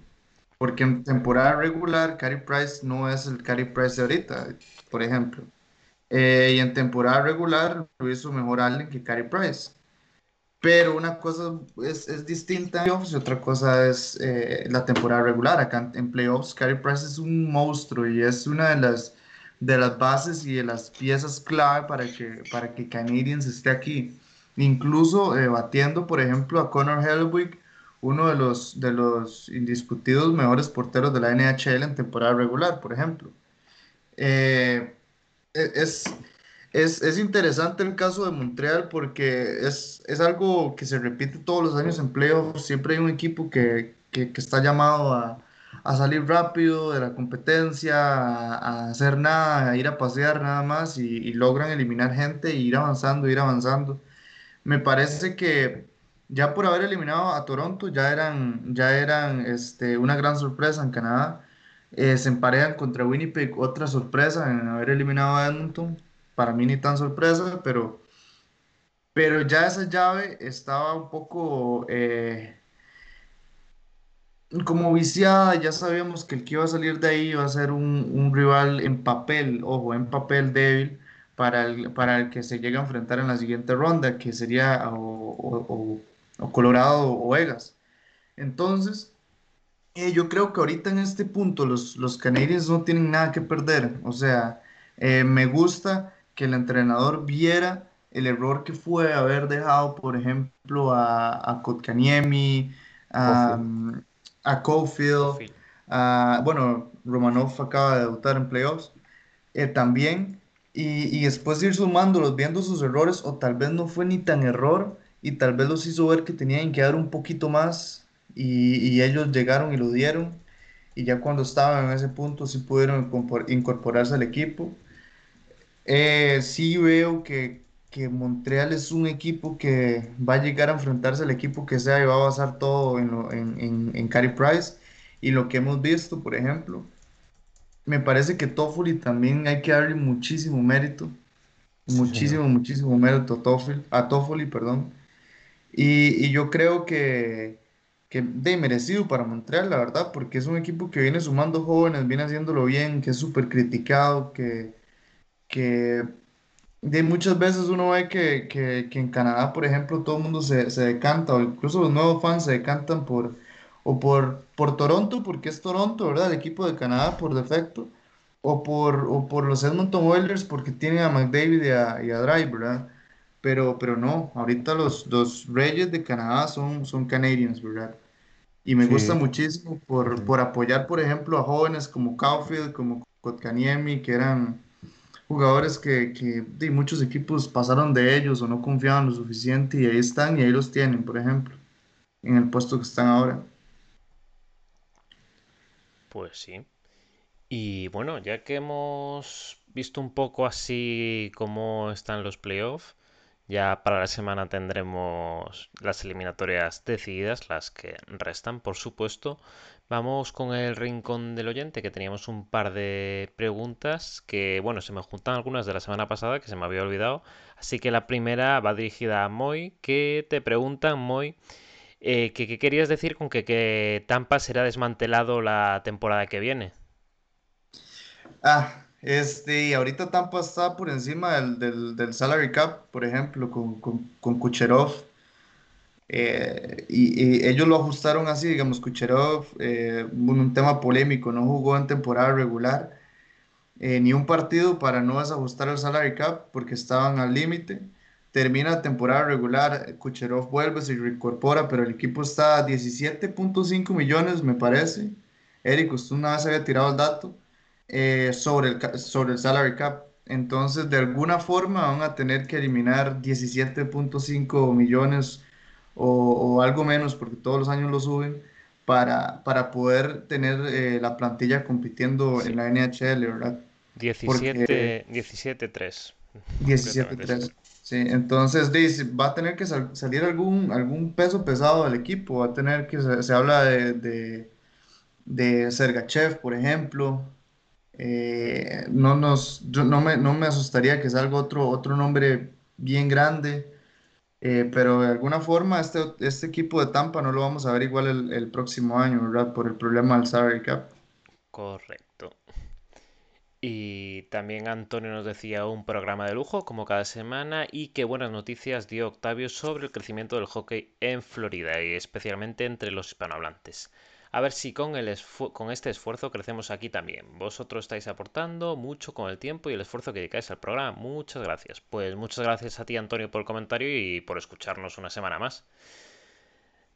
Porque en temporada regular, Carey Price no es el Carey Price de ahorita, por ejemplo. Eh, y en temporada regular lo hizo mejor Allen que Carey Price. Pero una cosa es, es distinta en playoffs y otra cosa es eh, la temporada regular. Acá en, playoffs, Carey Price es un monstruo y es una de las, de las bases y de las piezas clave para que, para que Canadiens esté aquí. Incluso eh, batiendo, por ejemplo, a Connor Hellwig uno de los, de los indiscutidos mejores porteros de la NHL en temporada regular, por ejemplo. Eh, es, es, es, interesante el caso de Montreal porque es, es, algo que se repite todos los años en playoffs. Siempre hay un equipo que, que, que está llamado a, a, salir rápido de la competencia, a, a, hacer nada, a ir a pasear nada más y, y logran eliminar gente e ir avanzando, ir avanzando. Me parece que ya por haber eliminado a Toronto, ya eran, ya eran este, una gran sorpresa en Canadá. Eh, se emparejan contra Winnipeg, otra sorpresa en haber eliminado a Edmonton. Para mí ni tan sorpresa, pero, pero ya esa llave estaba un poco eh, como viciada. Ya sabíamos que el que iba a salir de ahí iba a ser un, rival en papel, ojo, en papel débil para el, para el que se llega a enfrentar en la siguiente ronda, que sería o Colorado o Vegas. Entonces, eh, yo creo que ahorita en este punto los, los Canadiens no tienen nada que perder. O sea, eh, me gusta que el entrenador viera el error que fue haber dejado, por ejemplo, a, a Kotkaniemi, a, a Cofield, a, bueno, Romanov acaba de debutar en playoffs eh, también, y, y después ir sumándolos, viendo sus errores, o tal vez no fue ni tan error, y tal vez los hizo ver que tenían que dar un poquito más y, ellos llegaron y lo dieron y ya cuando estaban en ese punto sí pudieron incorporarse al equipo. Eh, sí veo que, que, Montreal es un equipo que va a llegar a enfrentarse al equipo que sea y va a basar todo en, en, en, en Carey Price y lo que hemos visto, por ejemplo. Me parece que Toffoli también hay que darle muchísimo mérito, muchísimo, muchísimo mérito a Toffoli, a Toffoli, perdón y, y yo creo que, que de merecido para Montreal, la verdad, porque es un equipo que viene sumando jóvenes, viene haciéndolo bien, que es súper criticado, que, que de muchas veces uno ve que, que, que, en Canadá, por ejemplo, todo el mundo se, se, decanta, o incluso los nuevos fans se decantan por, o por, por Toronto, porque es Toronto, ¿verdad? El equipo de Canadá por defecto, o por, o por los Edmonton Oilers, porque tienen a McDavid y a, y a Drive, ¿verdad? pero, pero no, ahorita los, dos reyes de Canadá son, son Canadians, ¿verdad? Y me gusta muchísimo por, por, apoyar, por ejemplo, a jóvenes como Caulfield, como Kotkaniemi, que eran jugadores que, que de muchos equipos pasaron de ellos o no confiaban lo suficiente y ahí están y ahí los tienen, por ejemplo, en el puesto que están ahora. Pues sí. Y bueno, ya que hemos visto un poco así cómo están los playoffs, ya para la semana tendremos las eliminatorias decididas, las que restan, por supuesto. Vamos con el rincón del oyente, que teníamos un par de preguntas que, bueno, se me juntan algunas de la semana pasada que se me había olvidado. Así que la primera va dirigida a Moy, que te preguntan, Moy, Eh, ¿qué, querías decir con que, Tampa será desmantelado la temporada que viene? Ah, este, ahorita Tampa está por encima del, salary cap, por ejemplo, con, con, Kucherov. Eh, y, ellos lo ajustaron así, digamos, Kucherov, eh, un tema polémico, no jugó en temporada regular eh, ni un partido para no desajustar el salary cap porque estaban al límite. Termina temporada regular, Kucherov vuelve, se reincorpora, pero el equipo está a 17.5 millones, me parece. Eric, usted una vez había tirado el dato eh, sobre, el, sobre el salary cap. Entonces, de alguna forma van a tener que eliminar 17.5 millones o, algo menos, porque todos los años lo suben, para, para poder tener eh, la plantilla compitiendo en la NHL, ¿verdad? 17-3. 17-3. Sí, entonces dice, va a tener que salir algún, algún peso pesado del equipo, va a tener que, se, habla de, de, de, Sergachev, por ejemplo. Eh, no, nos, no, me, no me asustaría que salga otro, otro nombre bien grande, eh, pero de alguna forma este, este equipo de Tampa no lo vamos a ver igual el, próximo año, ¿verdad? Por el problema del salary cap. Correcto. Y también Antonio nos decía un programa de lujo como cada semana y qué buenas noticias dio Octavio sobre el crecimiento del hockey en Florida y especialmente entre los hispanohablantes. A ver si con, este esfuerzo crecemos aquí también. Vosotros estáis aportando mucho con el tiempo y el esfuerzo que dedicáis al programa. Muchas gracias. Pues muchas gracias a ti Antonio por el comentario y por escucharnos una semana más.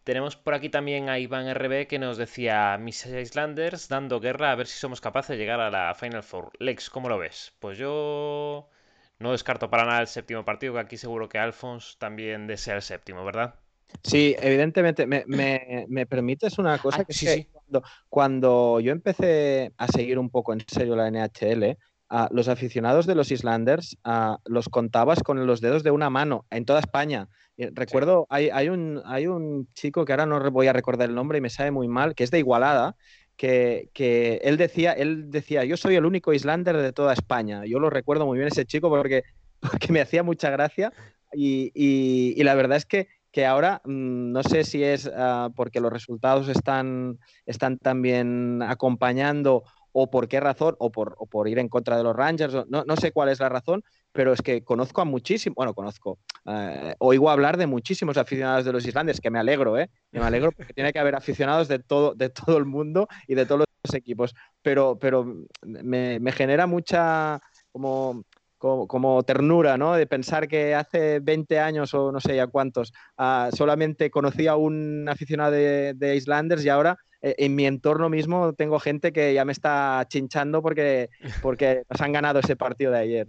Tenemos por aquí también a Iván RB que nos decía mis Islanders dando guerra a ver si somos capaces de llegar a la Final Four. Lex, ¿cómo lo ves? Pues yo no descarto para nada el séptimo partido, que aquí seguro que Alphonse también desea el séptimo, ¿verdad? Sí, evidentemente. ¿Me, permites una cosa? Ah, que sí, sí. Cuando, cuando, yo empecé a seguir un poco en serio la NHL, a los aficionados de los Islanders los contabas con los dedos de una mano en toda España. Recuerdo, hay, hay, un, hay un chico que ahora no voy a recordar el nombre y me sabe muy mal, que es de Igualada, que, él, decía, él decía, yo soy el único Islander de toda España. Yo lo recuerdo muy bien ese chico porque, [laughs] porque me hacía mucha gracia y, la verdad es que, que ahora mm, no sé si es ah, porque los resultados están, están también acompañando o por qué razón, o por, o por ir en contra de los Rangers, no, no, sé cuál es la razón, pero es que conozco a muchísimos, bueno, conozco, eh, oigo hablar de muchísimos aficionados de los Islandes, que me alegro, ¿eh? me alegro porque tiene que haber aficionados de todo, de todo el mundo y de todos los equipos, pero, pero me, me genera mucha como, como, ternura, ¿no? De pensar que hace 20 años o no sé ya cuántos ah, solamente conocía a un aficionado de, de Islanders y ahora eh, en mi entorno mismo tengo gente que ya me está chinchando porque, [laughs] porque nos han ganado ese partido de ayer.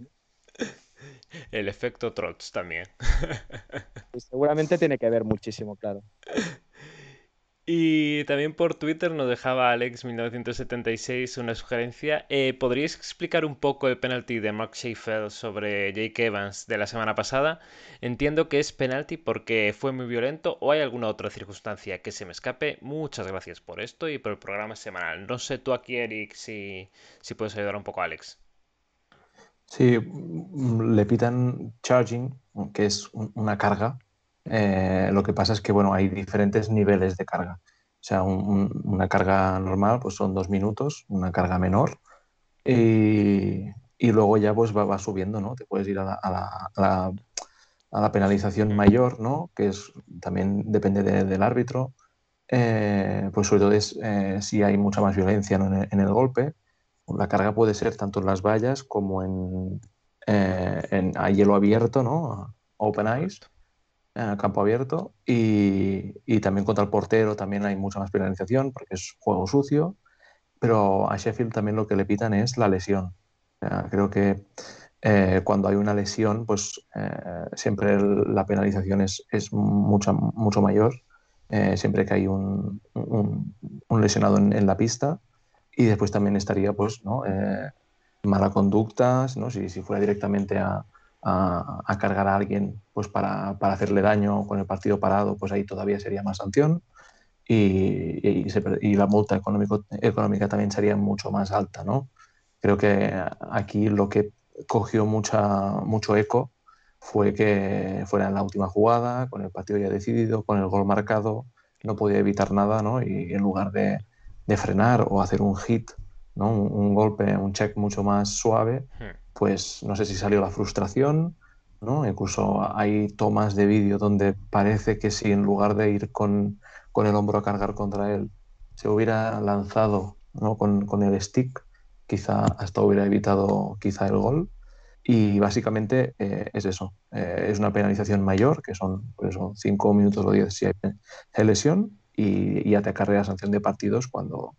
El efecto Trots también. [laughs] seguramente tiene que ver muchísimo, claro. Y también por Twitter nos dejaba Alex1976 una sugerencia. Eh, ¿Podríais explicar un poco el penalti de Mark Sheffield sobre Jake Evans de la semana pasada? Entiendo que es penalti porque fue muy violento o hay alguna otra circunstancia que se me escape. Muchas gracias por esto y por el programa semanal. No sé tú aquí, Eric, si, si puedes ayudar un poco a Alex. Sí, le pitan charging, que es una carga eh, lo que pasa es que bueno, hay diferentes niveles de carga. O sea, una carga normal pues son dos minutos, una carga menor y, y luego ya pues va, va, subiendo, ¿no? Te puedes ir a la, a la, a la, penalización mayor, ¿no? Que es, también depende del árbitro. Eh, pues sobre todo es eh, si hay mucha más violencia en, el, en, el, golpe. La carga puede ser tanto en las vallas como en, en a hielo abierto, ¿no? Open ice campo abierto y, y, también contra el portero también hay mucha más penalización porque es juego sucio, pero a Sheffield también lo que le pitan es la lesión. creo que eh, cuando hay una lesión, pues eh, siempre la penalización es, es mucho, mucho mayor, eh, siempre que hay un, un, lesionado en, en, la pista y después también estaría pues, ¿no? mala conducta, ¿no? si, si fuera directamente a, a, cargar a alguien pues para, hacerle daño con el partido parado, pues ahí todavía sería más sanción y, y, la multa económico, económica también sería mucho más alta. ¿no? Creo que aquí lo que cogió mucha, mucho eco fue que fuera en la última jugada, con el partido ya decidido, con el gol marcado, no podía evitar nada, ¿no? Y en lugar de, frenar o hacer un hit, ¿no? Un, golpe, un check mucho más suave, hmm. pues no sé si salió la frustración, ¿no? Incluso hay tomas de vídeo donde parece que si en lugar de ir con, con el hombro a cargar contra él, se hubiera lanzado ¿no? con, con el stick, quizá hasta hubiera evitado quizá el gol. Y básicamente eh, es eso, eh, es una penalización mayor, que son, pues son 5 minutos o 10 si hay, lesión, y, ya te acarrea sanción de partidos cuando,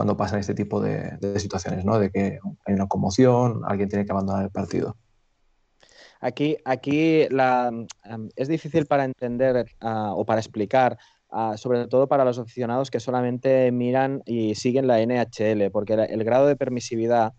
cuando pasan este tipo de, situaciones, ¿no? de que hay una conmoción, alguien tiene que abandonar el partido. Aquí, aquí la, es difícil para entender ah, o para explicar sobre todo para los aficionados que solamente miran y siguen la NHL, porque el grado de permisividad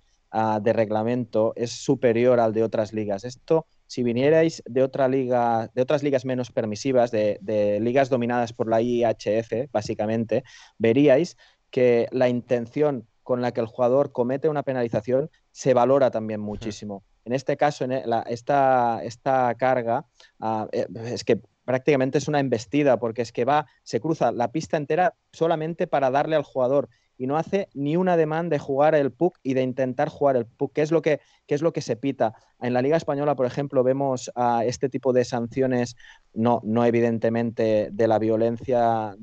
de reglamento es superior al de otras ligas. Esto, si vinierais de otra liga, de otras ligas menos permisivas, de, ligas dominadas por la IHF, básicamente, veríais que la intención con la que el jugador comete una penalización se valora también muchísimo. En este caso, en esta, esta, carga, eh, es que prácticamente es una embestida, porque es que va, se cruza la pista entera solamente para darle al jugador y no hace ni una demanda de jugar el puck y de intentar jugar el puck, que es lo que, es lo que se pita. En la Liga Española, por ejemplo, vemos a este tipo de sanciones, no, no evidentemente de la violencia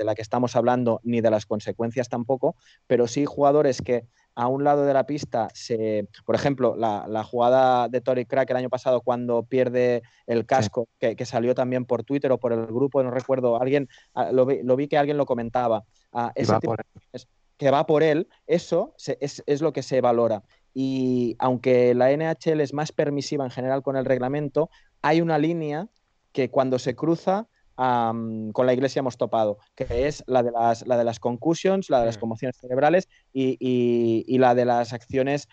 de la que estamos hablando, ni de las consecuencias tampoco, pero sí jugadores que a un lado de la pista, se, por ejemplo, la, jugada de Tori Crack el año pasado cuando pierde el casco, que, salió también por Twitter o por el grupo, no recuerdo, alguien ah, lo vi, que alguien lo comentaba. Ah, que va por él, eso es, es, lo que se valora. Y aunque la NHL es más permisiva en general con el reglamento, hay una línea que cuando se cruza con la iglesia hemos topado, que es la de las, la de las concussions, la de las mm. conmociones cerebrales y, la de las acciones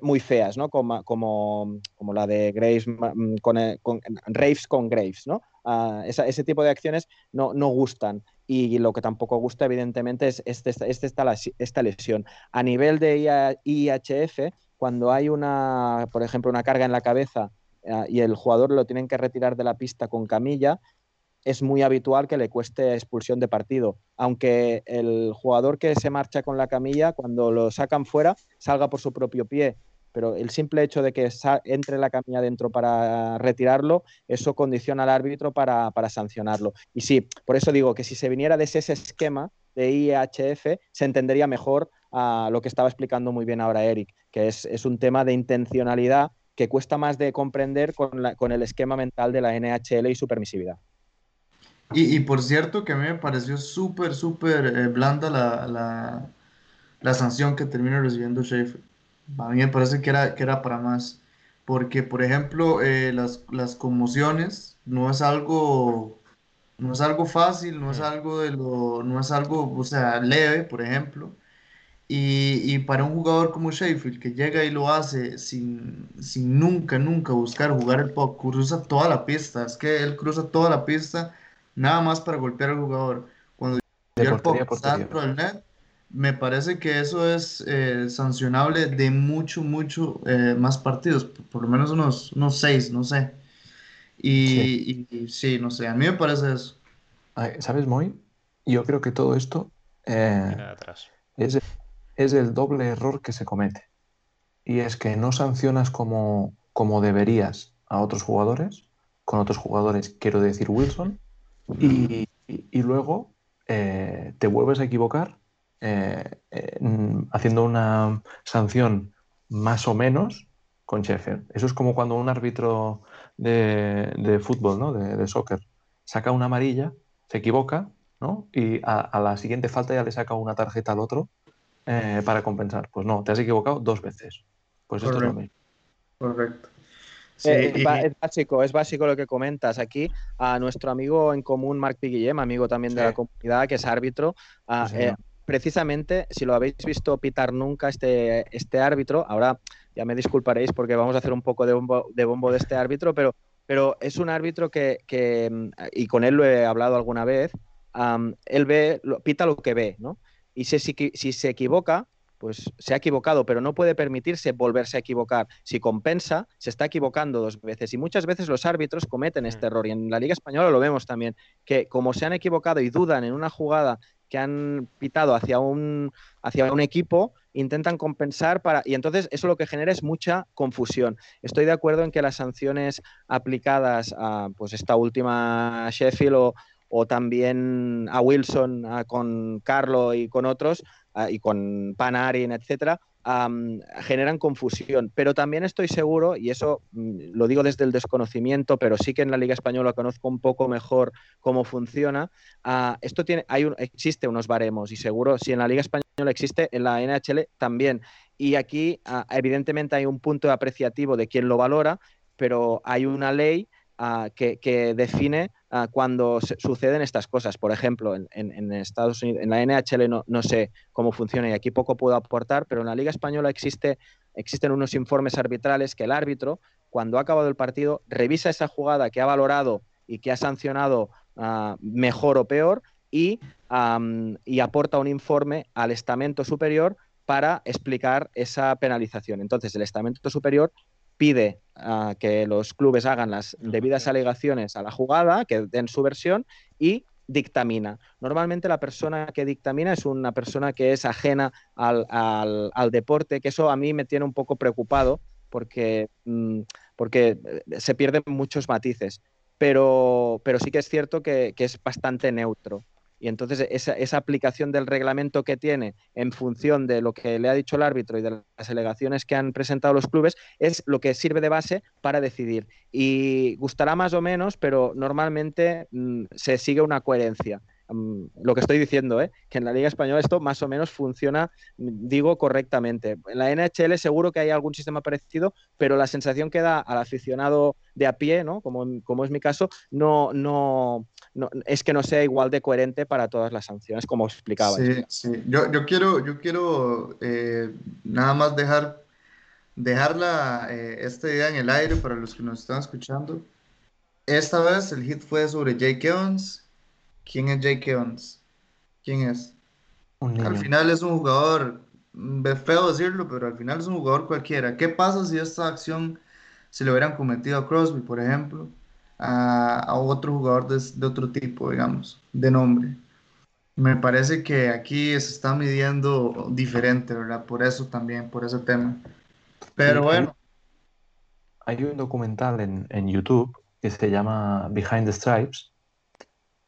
muy feas, ¿no? Como, como, la de Graves con, eh, con, Raves con Graves, ¿no? Ah, ese tipo de acciones no, no gustan y lo que tampoco gusta, evidentemente, es este, este esta, esta, lesión. A nivel de IHF, cuando hay una, por ejemplo, una carga en la cabeza ah, y el jugador lo tienen que retirar de la pista con camilla, es muy habitual que le cueste expulsión de partido, aunque el jugador que se marcha con la camilla, cuando lo sacan fuera, salga por su propio pie, pero el simple hecho de que entre la camilla dentro para retirarlo, eso condiciona al árbitro para, sancionarlo. Y sí, por eso digo que si se viniera de ese esquema de IHF, se entendería mejor a lo que estaba explicando muy bien ahora Eric, que es, un tema de intencionalidad que cuesta más de comprender con el esquema mental de la NHL y su permisividad. Y, por cierto que a mí me pareció súper, súper eh, blanda la, la, sanción que termina recibiendo Schaefer. A mí me parece que era, que era para más. Porque, por ejemplo, eh, las, las conmociones no es algo no es algo fácil, no es algo de lo, no es algo, o sea, leve, por ejemplo. Y, y, para un jugador como Sheffield, que llega y lo hace sin, sin nunca, nunca buscar jugar el puck, cruza toda la pista, es que él cruza toda la pista nada más para golpear al jugador. Cuando está dentro del net, me parece que eso es eh, sancionable de mucho, mucho eh, más partidos, por, lo menos unos, unos seis, no sé. Y sí. no sé, a mí me parece eso. ¿Sabes, Moy? Yo creo que todo esto eh, es, es el doble error que se comete. Y es que no sancionas como, como deberías a otros jugadores, con otros jugadores, quiero decir Wilson, y, luego eh, te vuelves a equivocar eh, haciendo una sanción más o menos con Sheffield. Eso es como cuando un árbitro de, fútbol, ¿no? de, soccer, saca una amarilla, se equivoca, ¿no? y a, la siguiente falta ya le saca una tarjeta al otro eh, para compensar. Pues no, te has equivocado dos veces. Pues esto es lo mismo. Correcto. Es, básico, es básico lo que comentas. Aquí a nuestro amigo en común, Marc Piguillem, amigo también de la comunidad, que es árbitro, eh, precisamente, si lo habéis visto pitar nunca este, este árbitro, ahora ya me disculparéis porque vamos a hacer un poco de bombo de, bombo de este árbitro, pero, pero es un árbitro que, y con él lo he hablado alguna vez, él ve, pita lo que ve, ¿no? Y si, si, si se equivoca, pues se ha equivocado, pero no puede permitirse volverse a equivocar. Si compensa, se está equivocando dos veces. Y muchas veces los árbitros cometen este mm. error. Y en la Liga Española lo vemos también, que como se han equivocado y dudan en una jugada que han pitado hacia un, hacia un equipo, intentan compensar para... Y entonces eso lo que genera es mucha confusión. Estoy de acuerdo en que las sanciones aplicadas a pues esta última Sheffield o, o también a Wilson con Carlo y con otros, y con Panarin, etcétera, generan confusión. Pero también estoy seguro, y eso mm, lo digo desde el desconocimiento, pero sí que en la Liga Española conozco un poco mejor cómo funciona. Ah, esto tiene, hay un, existe unos baremos, y seguro si en la Liga Española existe, en la NHL también. Y aquí, ah, evidentemente, hay un punto apreciativo de quién lo valora, pero hay una ley ah, que, define cuando suceden estas cosas. Por ejemplo, en, Estados Unidos, en la NHL no, sé cómo funciona y aquí poco puedo aportar, pero en la Liga Española existe, existen unos informes arbitrales que el árbitro, cuando ha acabado el partido, revisa esa jugada que ha valorado y que ha sancionado ah, mejor o peor y, y aporta un informe al estamento superior para explicar esa penalización. Entonces, el estamento superior pide que los clubes hagan las debidas alegaciones a la jugada, que den su versión y dictamina. Normalmente la persona que dictamina es una persona que es ajena al, deporte, que eso a mí me tiene un poco preocupado porque, mm, porque eh, se pierden muchos matices. Pero, pero sí que es cierto que es bastante neutro. Y entonces esa, aplicación del reglamento que tiene en función de lo que le ha dicho el árbitro y de las alegaciones que han presentado los clubes es lo que sirve de base para decidir. Y gustará más o menos, pero normalmente mm, se sigue una coherencia. Mm, lo que estoy diciendo, ¿eh? que en la Liga Española esto más o menos funciona, mm, digo, correctamente. En la NHL seguro que hay algún sistema parecido, pero la sensación que da al aficionado de a pie, ¿no? como, como es mi caso, no, no, es que no sea igual de coherente para todas las sanciones, como explicaba. Sí, sí. Yo, yo quiero, yo quiero eh, nada más dejar, dejarla eh, esta idea en el aire para los que nos están escuchando. Esta vez el hit fue sobre Jake Evans ¿Quién es Jake Evans? ¿Quién es? Al final es un jugador, mm, es feo decirlo, pero al final es un jugador cualquiera. ¿Qué pasa si esta acción se le hubieran cometido a Crosby, por ejemplo, a, otro jugador de, otro tipo, digamos, de nombre? Me parece que aquí se está midiendo diferente, ¿verdad? Por eso también, por ese tema. Pero bueno. Hay un documental en, en YouTube que se llama Behind the Stripes,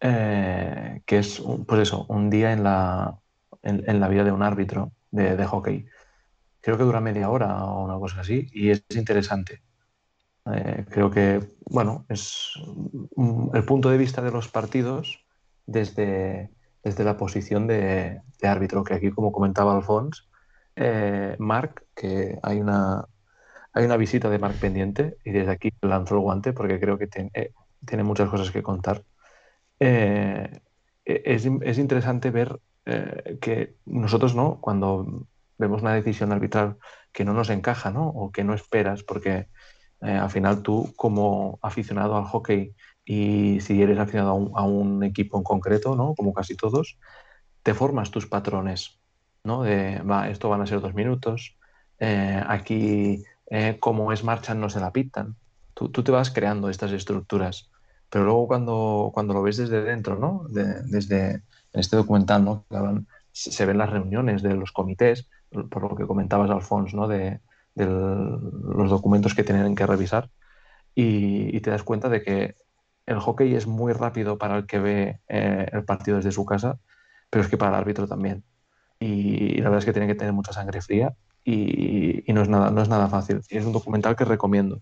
eh, que es pues eso, un día en la, en, la vida de un árbitro de, hockey. Creo que dura media hora o una cosa así y es interesante. Eh, creo que, bueno, es el punto de vista de los partidos desde, desde la posición de, árbitro, que aquí, como comentaba Alfons, eh, Marc, que hay una, hay una visita de Marc pendiente y desde aquí lanzo el guante porque creo que tiene muchas cosas que contar. Eh, e-, es, interesante ver eh, que nosotros, ¿no? Cuando vemos una decisión arbitral que no nos encaja, ¿no? O que no esperas, porque eh, al final tú, como aficionado al hockey, y si eres aficionado a un, equipo en concreto, ¿no? Como casi todos, te formas tus patrones, ¿no? De, va, esto van a ser dos minutos, aquí, como es marcha, no se la pitan. Tú, tú te vas creando estas estructuras pero luego cuando, cuando lo ves desde dentro, ¿no? desde en este documental, ¿no? se ven las reuniones de los comités, por lo que comentabas, Alfonso, ¿no? De, los documentos que tienen que revisar y, te das cuenta de que el hockey es muy rápido para el que ve eh, el partido desde su casa, pero es que para el árbitro también. Y, la verdad es que tiene que tener mucha sangre fría y, no, es nada, no es nada fácil. Es un documental que recomiendo.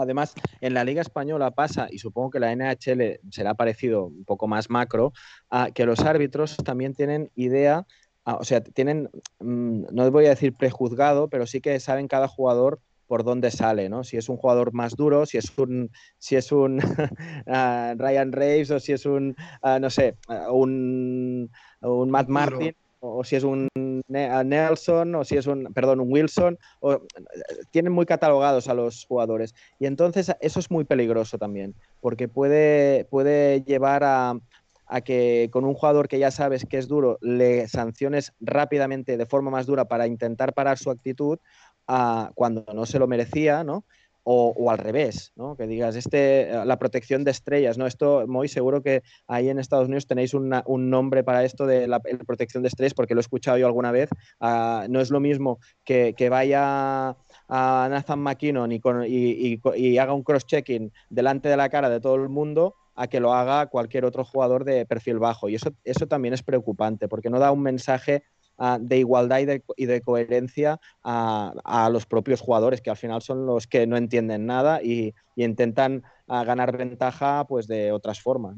Además, en la Liga Española pasa, y supongo que la NHL será parecido un poco más macro, a que los árbitros también tienen idea, o sea, tienen, mm, no voy a decir prejuzgado, pero sí que saben cada jugador por dónde sale, ¿no? Si es un jugador más duro, si es un, si es un [laughs] ah, Ryan Reeves o si es un, ah, no sé, ah, un, un Matt Martin o si es un Nelson, o si es un, perdón, un Wilson, o, tienen muy catalogados a los jugadores. Y entonces eso es muy peligroso también, porque puede, puede llevar a, a que con un jugador que ya sabes que es duro, le sanciones rápidamente de forma más dura para intentar parar su actitud cuando no se lo merecía, ¿no? O, al revés, ¿no? Que digas, este, la protección de estrellas, ¿no? Esto, muy seguro que ahí en Estados Unidos tenéis un nombre para esto de la, protección de estrellas, porque lo he escuchado yo alguna vez. Ah, no es lo mismo que, que vaya a Nathan McKinnon y, haga un cross-checking delante de la cara de todo el mundo a que lo haga cualquier otro jugador de perfil bajo. Y eso, eso también es preocupante, porque no da un mensaje ah, de igualdad y de, coherencia a, los propios jugadores, que al final son los que no entienden nada y, intentan ah, ganar ventaja pues, de otras formas.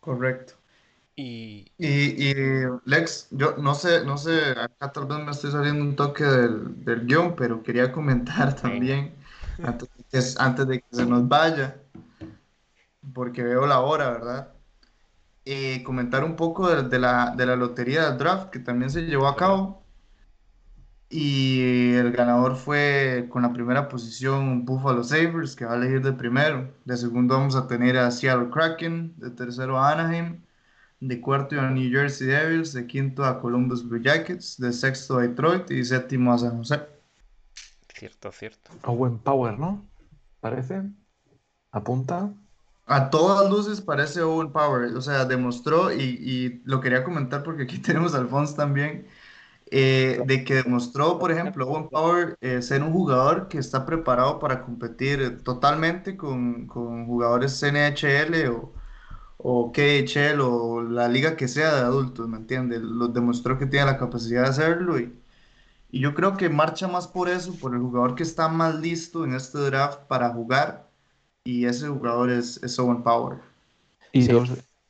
Correcto. Y... Y, Lex, yo no sé, no sé, acá tal vez me estoy saliendo un toque del, del guion, pero quería comentar también, [laughs] antes, de que, antes de que se nos vaya, porque veo la hora, ¿verdad? Eh, comentar un poco de, la, de la lotería del draft que también se llevó a cabo. Y el ganador fue con la primera posición Buffalo Sabres, que va a elegir de primero. De segundo vamos a tener a Seattle Kraken, de tercero a Anaheim, de cuarto a New Jersey Devils, de quinto a Columbus Blue Jackets, de sexto a Detroit y séptimo a San José. Cierto, cierto. Owen Power, ¿no? Parece. Apunta. A todas luces parece Owen Power, o sea, demostró, y, lo quería comentar porque aquí [laughs] tenemos a Alphonse también, eh, de que demostró, por ejemplo, Owen Power eh, ser un jugador que está preparado para competir totalmente con, con jugadores NHL o, o KHL o la liga que sea de adultos, ¿me entiendes? Lo demostró que tiene la capacidad de hacerlo y, y yo creo que marcha más por eso, por el jugador que está más listo en este draft para jugar y ese jugador es, es Owen Power. Y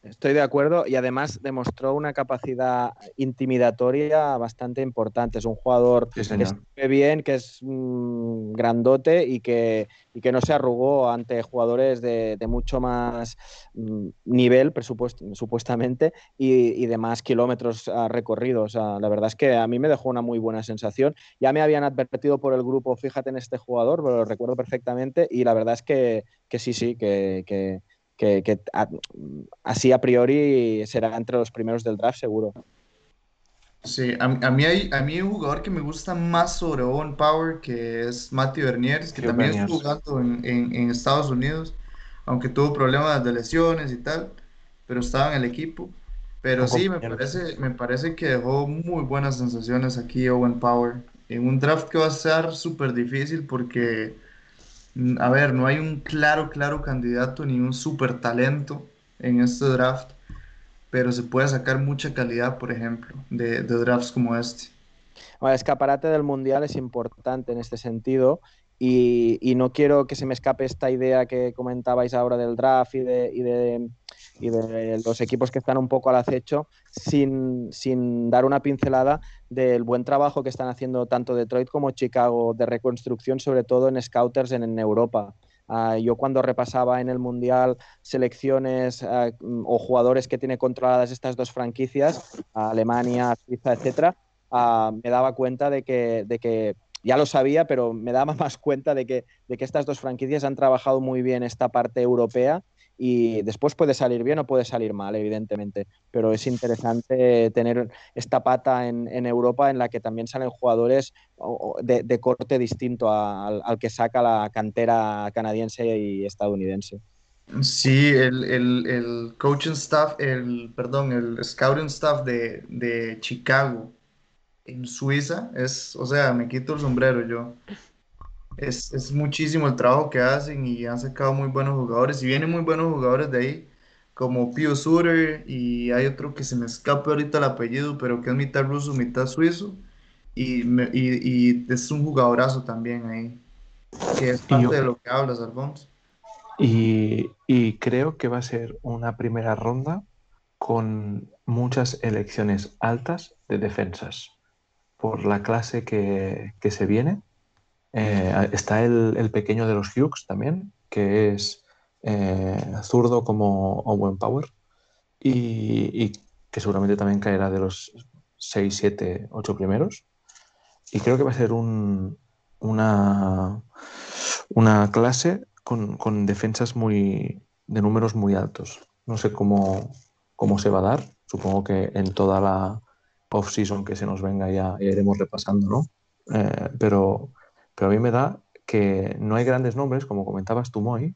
Estoy de acuerdo y además demostró una capacidad intimidatoria bastante importante. Es un jugador que se bien, que es mm, grandote y que, y que no se arrugó ante jugadores de, mucho más mm, nivel, supuestamente, y, de más kilómetros recorridos. la verdad es que a mí me dejó una muy buena sensación. Ya me habían advertido por el grupo, fíjate en este jugador, lo recuerdo perfectamente, y la verdad es que, sí, sí, que que, así a priori será entre los primeros del draft seguro. Sí, a, mí hay, a mí un jugador que me gusta más sobre Owen Power, que es Matthew Bernier, que también está jugando en, en, Estados Unidos, aunque tuvo problemas de lesiones y tal, pero estaba en el equipo. Pero sí, me parece, me parece que dejó muy buenas sensaciones aquí Owen Power, en un draft que va a ser súper difícil porque a ver, no hay un claro, claro candidato ni un super talento en este draft, pero se puede sacar mucha calidad, por ejemplo, de, drafts como este. el escaparate del Mundial es importante en este sentido y, no quiero que se me escape esta idea que comentabais ahora del draft y de los equipos que están un poco al acecho sin, dar una pincelada del buen trabajo que están haciendo tanto Detroit como Chicago de reconstrucción, sobre todo en scouters en, Europa. Ah, yo cuando repasaba en el Mundial selecciones ah, o jugadores que tiene controladas estas dos franquicias, Alemania, Suiza, etcétera, ah, me daba cuenta de que, de que ya lo sabía, pero me daba [laughs] más cuenta de que, de que estas dos franquicias han trabajado muy bien esta parte europea y después puede salir bien o puede salir mal, evidentemente, pero es interesante tener esta pata en, Europa en la que también salen jugadores de, corte distinto al, que saca la cantera canadiense y estadounidense. Sí, el, el, coaching staff, el, perdón, el scouting staff de, de Chicago en Suiza es, o sea, me quito el sombrero yo es, es, muchísimo el trabajo que hacen y han sacado muy buenos jugadores. Y vienen muy buenos jugadores de ahí, como Pio Suter, y hay otro que se me escapa ahorita el apellido, pero que es mitad ruso, mitad suizo. Y, y, y es un jugadorazo también ahí, que es parte de lo que hablas, Alfonso. Y, y creo que va a ser una primera ronda con muchas elecciones altas de defensas por la clase que, que se viene eh, está el, pequeño de los Hughes también, que es eh, zurdo como Owen Power y, que seguramente también caerá de los 6, 7, 8 primeros. Y creo que va a ser una, una clase con, defensas muy, de números muy altos. No sé cómo, cómo se va a dar. Supongo que en toda la off-season que se nos venga ya, iremos repasando, ¿no? Eh, pero, pero a mí me da que no hay grandes nombres, como comentabas tú, Moy,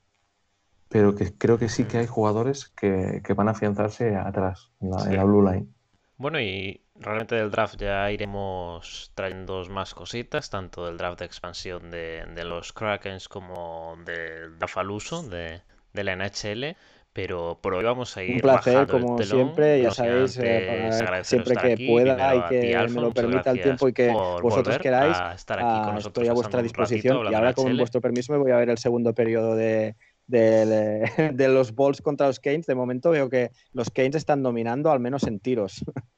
pero que creo que sí que hay jugadores que, que van a afianzarse atrás, en la, en la blue line. Bueno, y realmente del draft ya iremos trayendo más cositas, tanto del draft de expansión de, de los Krakens como del draft al uso de, de la NHL. Pero por hoy vamos a ir Un placer, como telón. siempre, ya sabéis, eh, para- agradeceros siempre que aquí. pueda y que me lo permita el tiempo y que vosotros queráis, a estar aquí ah, con nosotros estoy a vuestra ratito disposición. Y ahora, con vuestro permiso, me voy a ver el segundo periodo de, eh, [laughs] de los Bulls contra los Canes. De momento veo que los Canes están dominando, al menos en tiros. [laughs]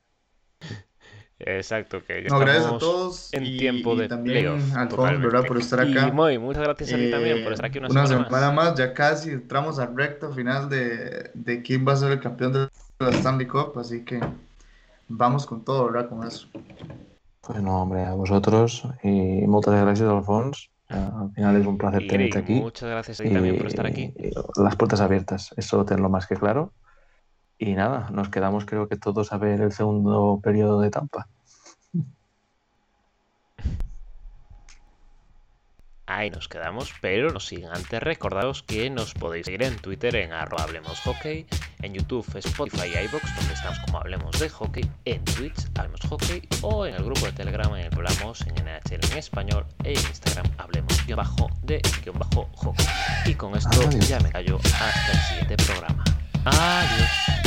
Exacto, que ya No, gracias a todos. en y, tiempo y de también playoff, Alfon, totalmente. ¿verdad? Por estar Y acá. Moy, muchas gracias a ti también por Eh, estar aquí una, una semana, semana más. más, ya casi entramos al recto final de, de quién va a ser el campeón de la Stanley Cup, así que vamos con todo, ¿verdad? Con eso. Pues no, hombre, a vosotros y muchas gracias, Alfons. Eh, Al final es un placer Y tenerte aquí. muchas gracias a ti también por estar aquí. Y las puertas abiertas, eso tenlo más que claro. Y nada, nos quedamos creo que todos a ver el segundo periodo de Tampa. Ahí nos quedamos, pero no sin antes recordaros que nos podéis seguir en Twitter en arroba Hablemos Hockey, en YouTube, Spotify y iVoox, donde estamos como Hablemos de Hockey, en Twitch, Hablemos Hockey, o en el grupo de Telegram en el que hablamos en NHL en español, e en Instagram Hablemos guion bajo de guion bajo hockey. Y con esto Adiós. ya me callo hasta el siguiente programa. Adiós.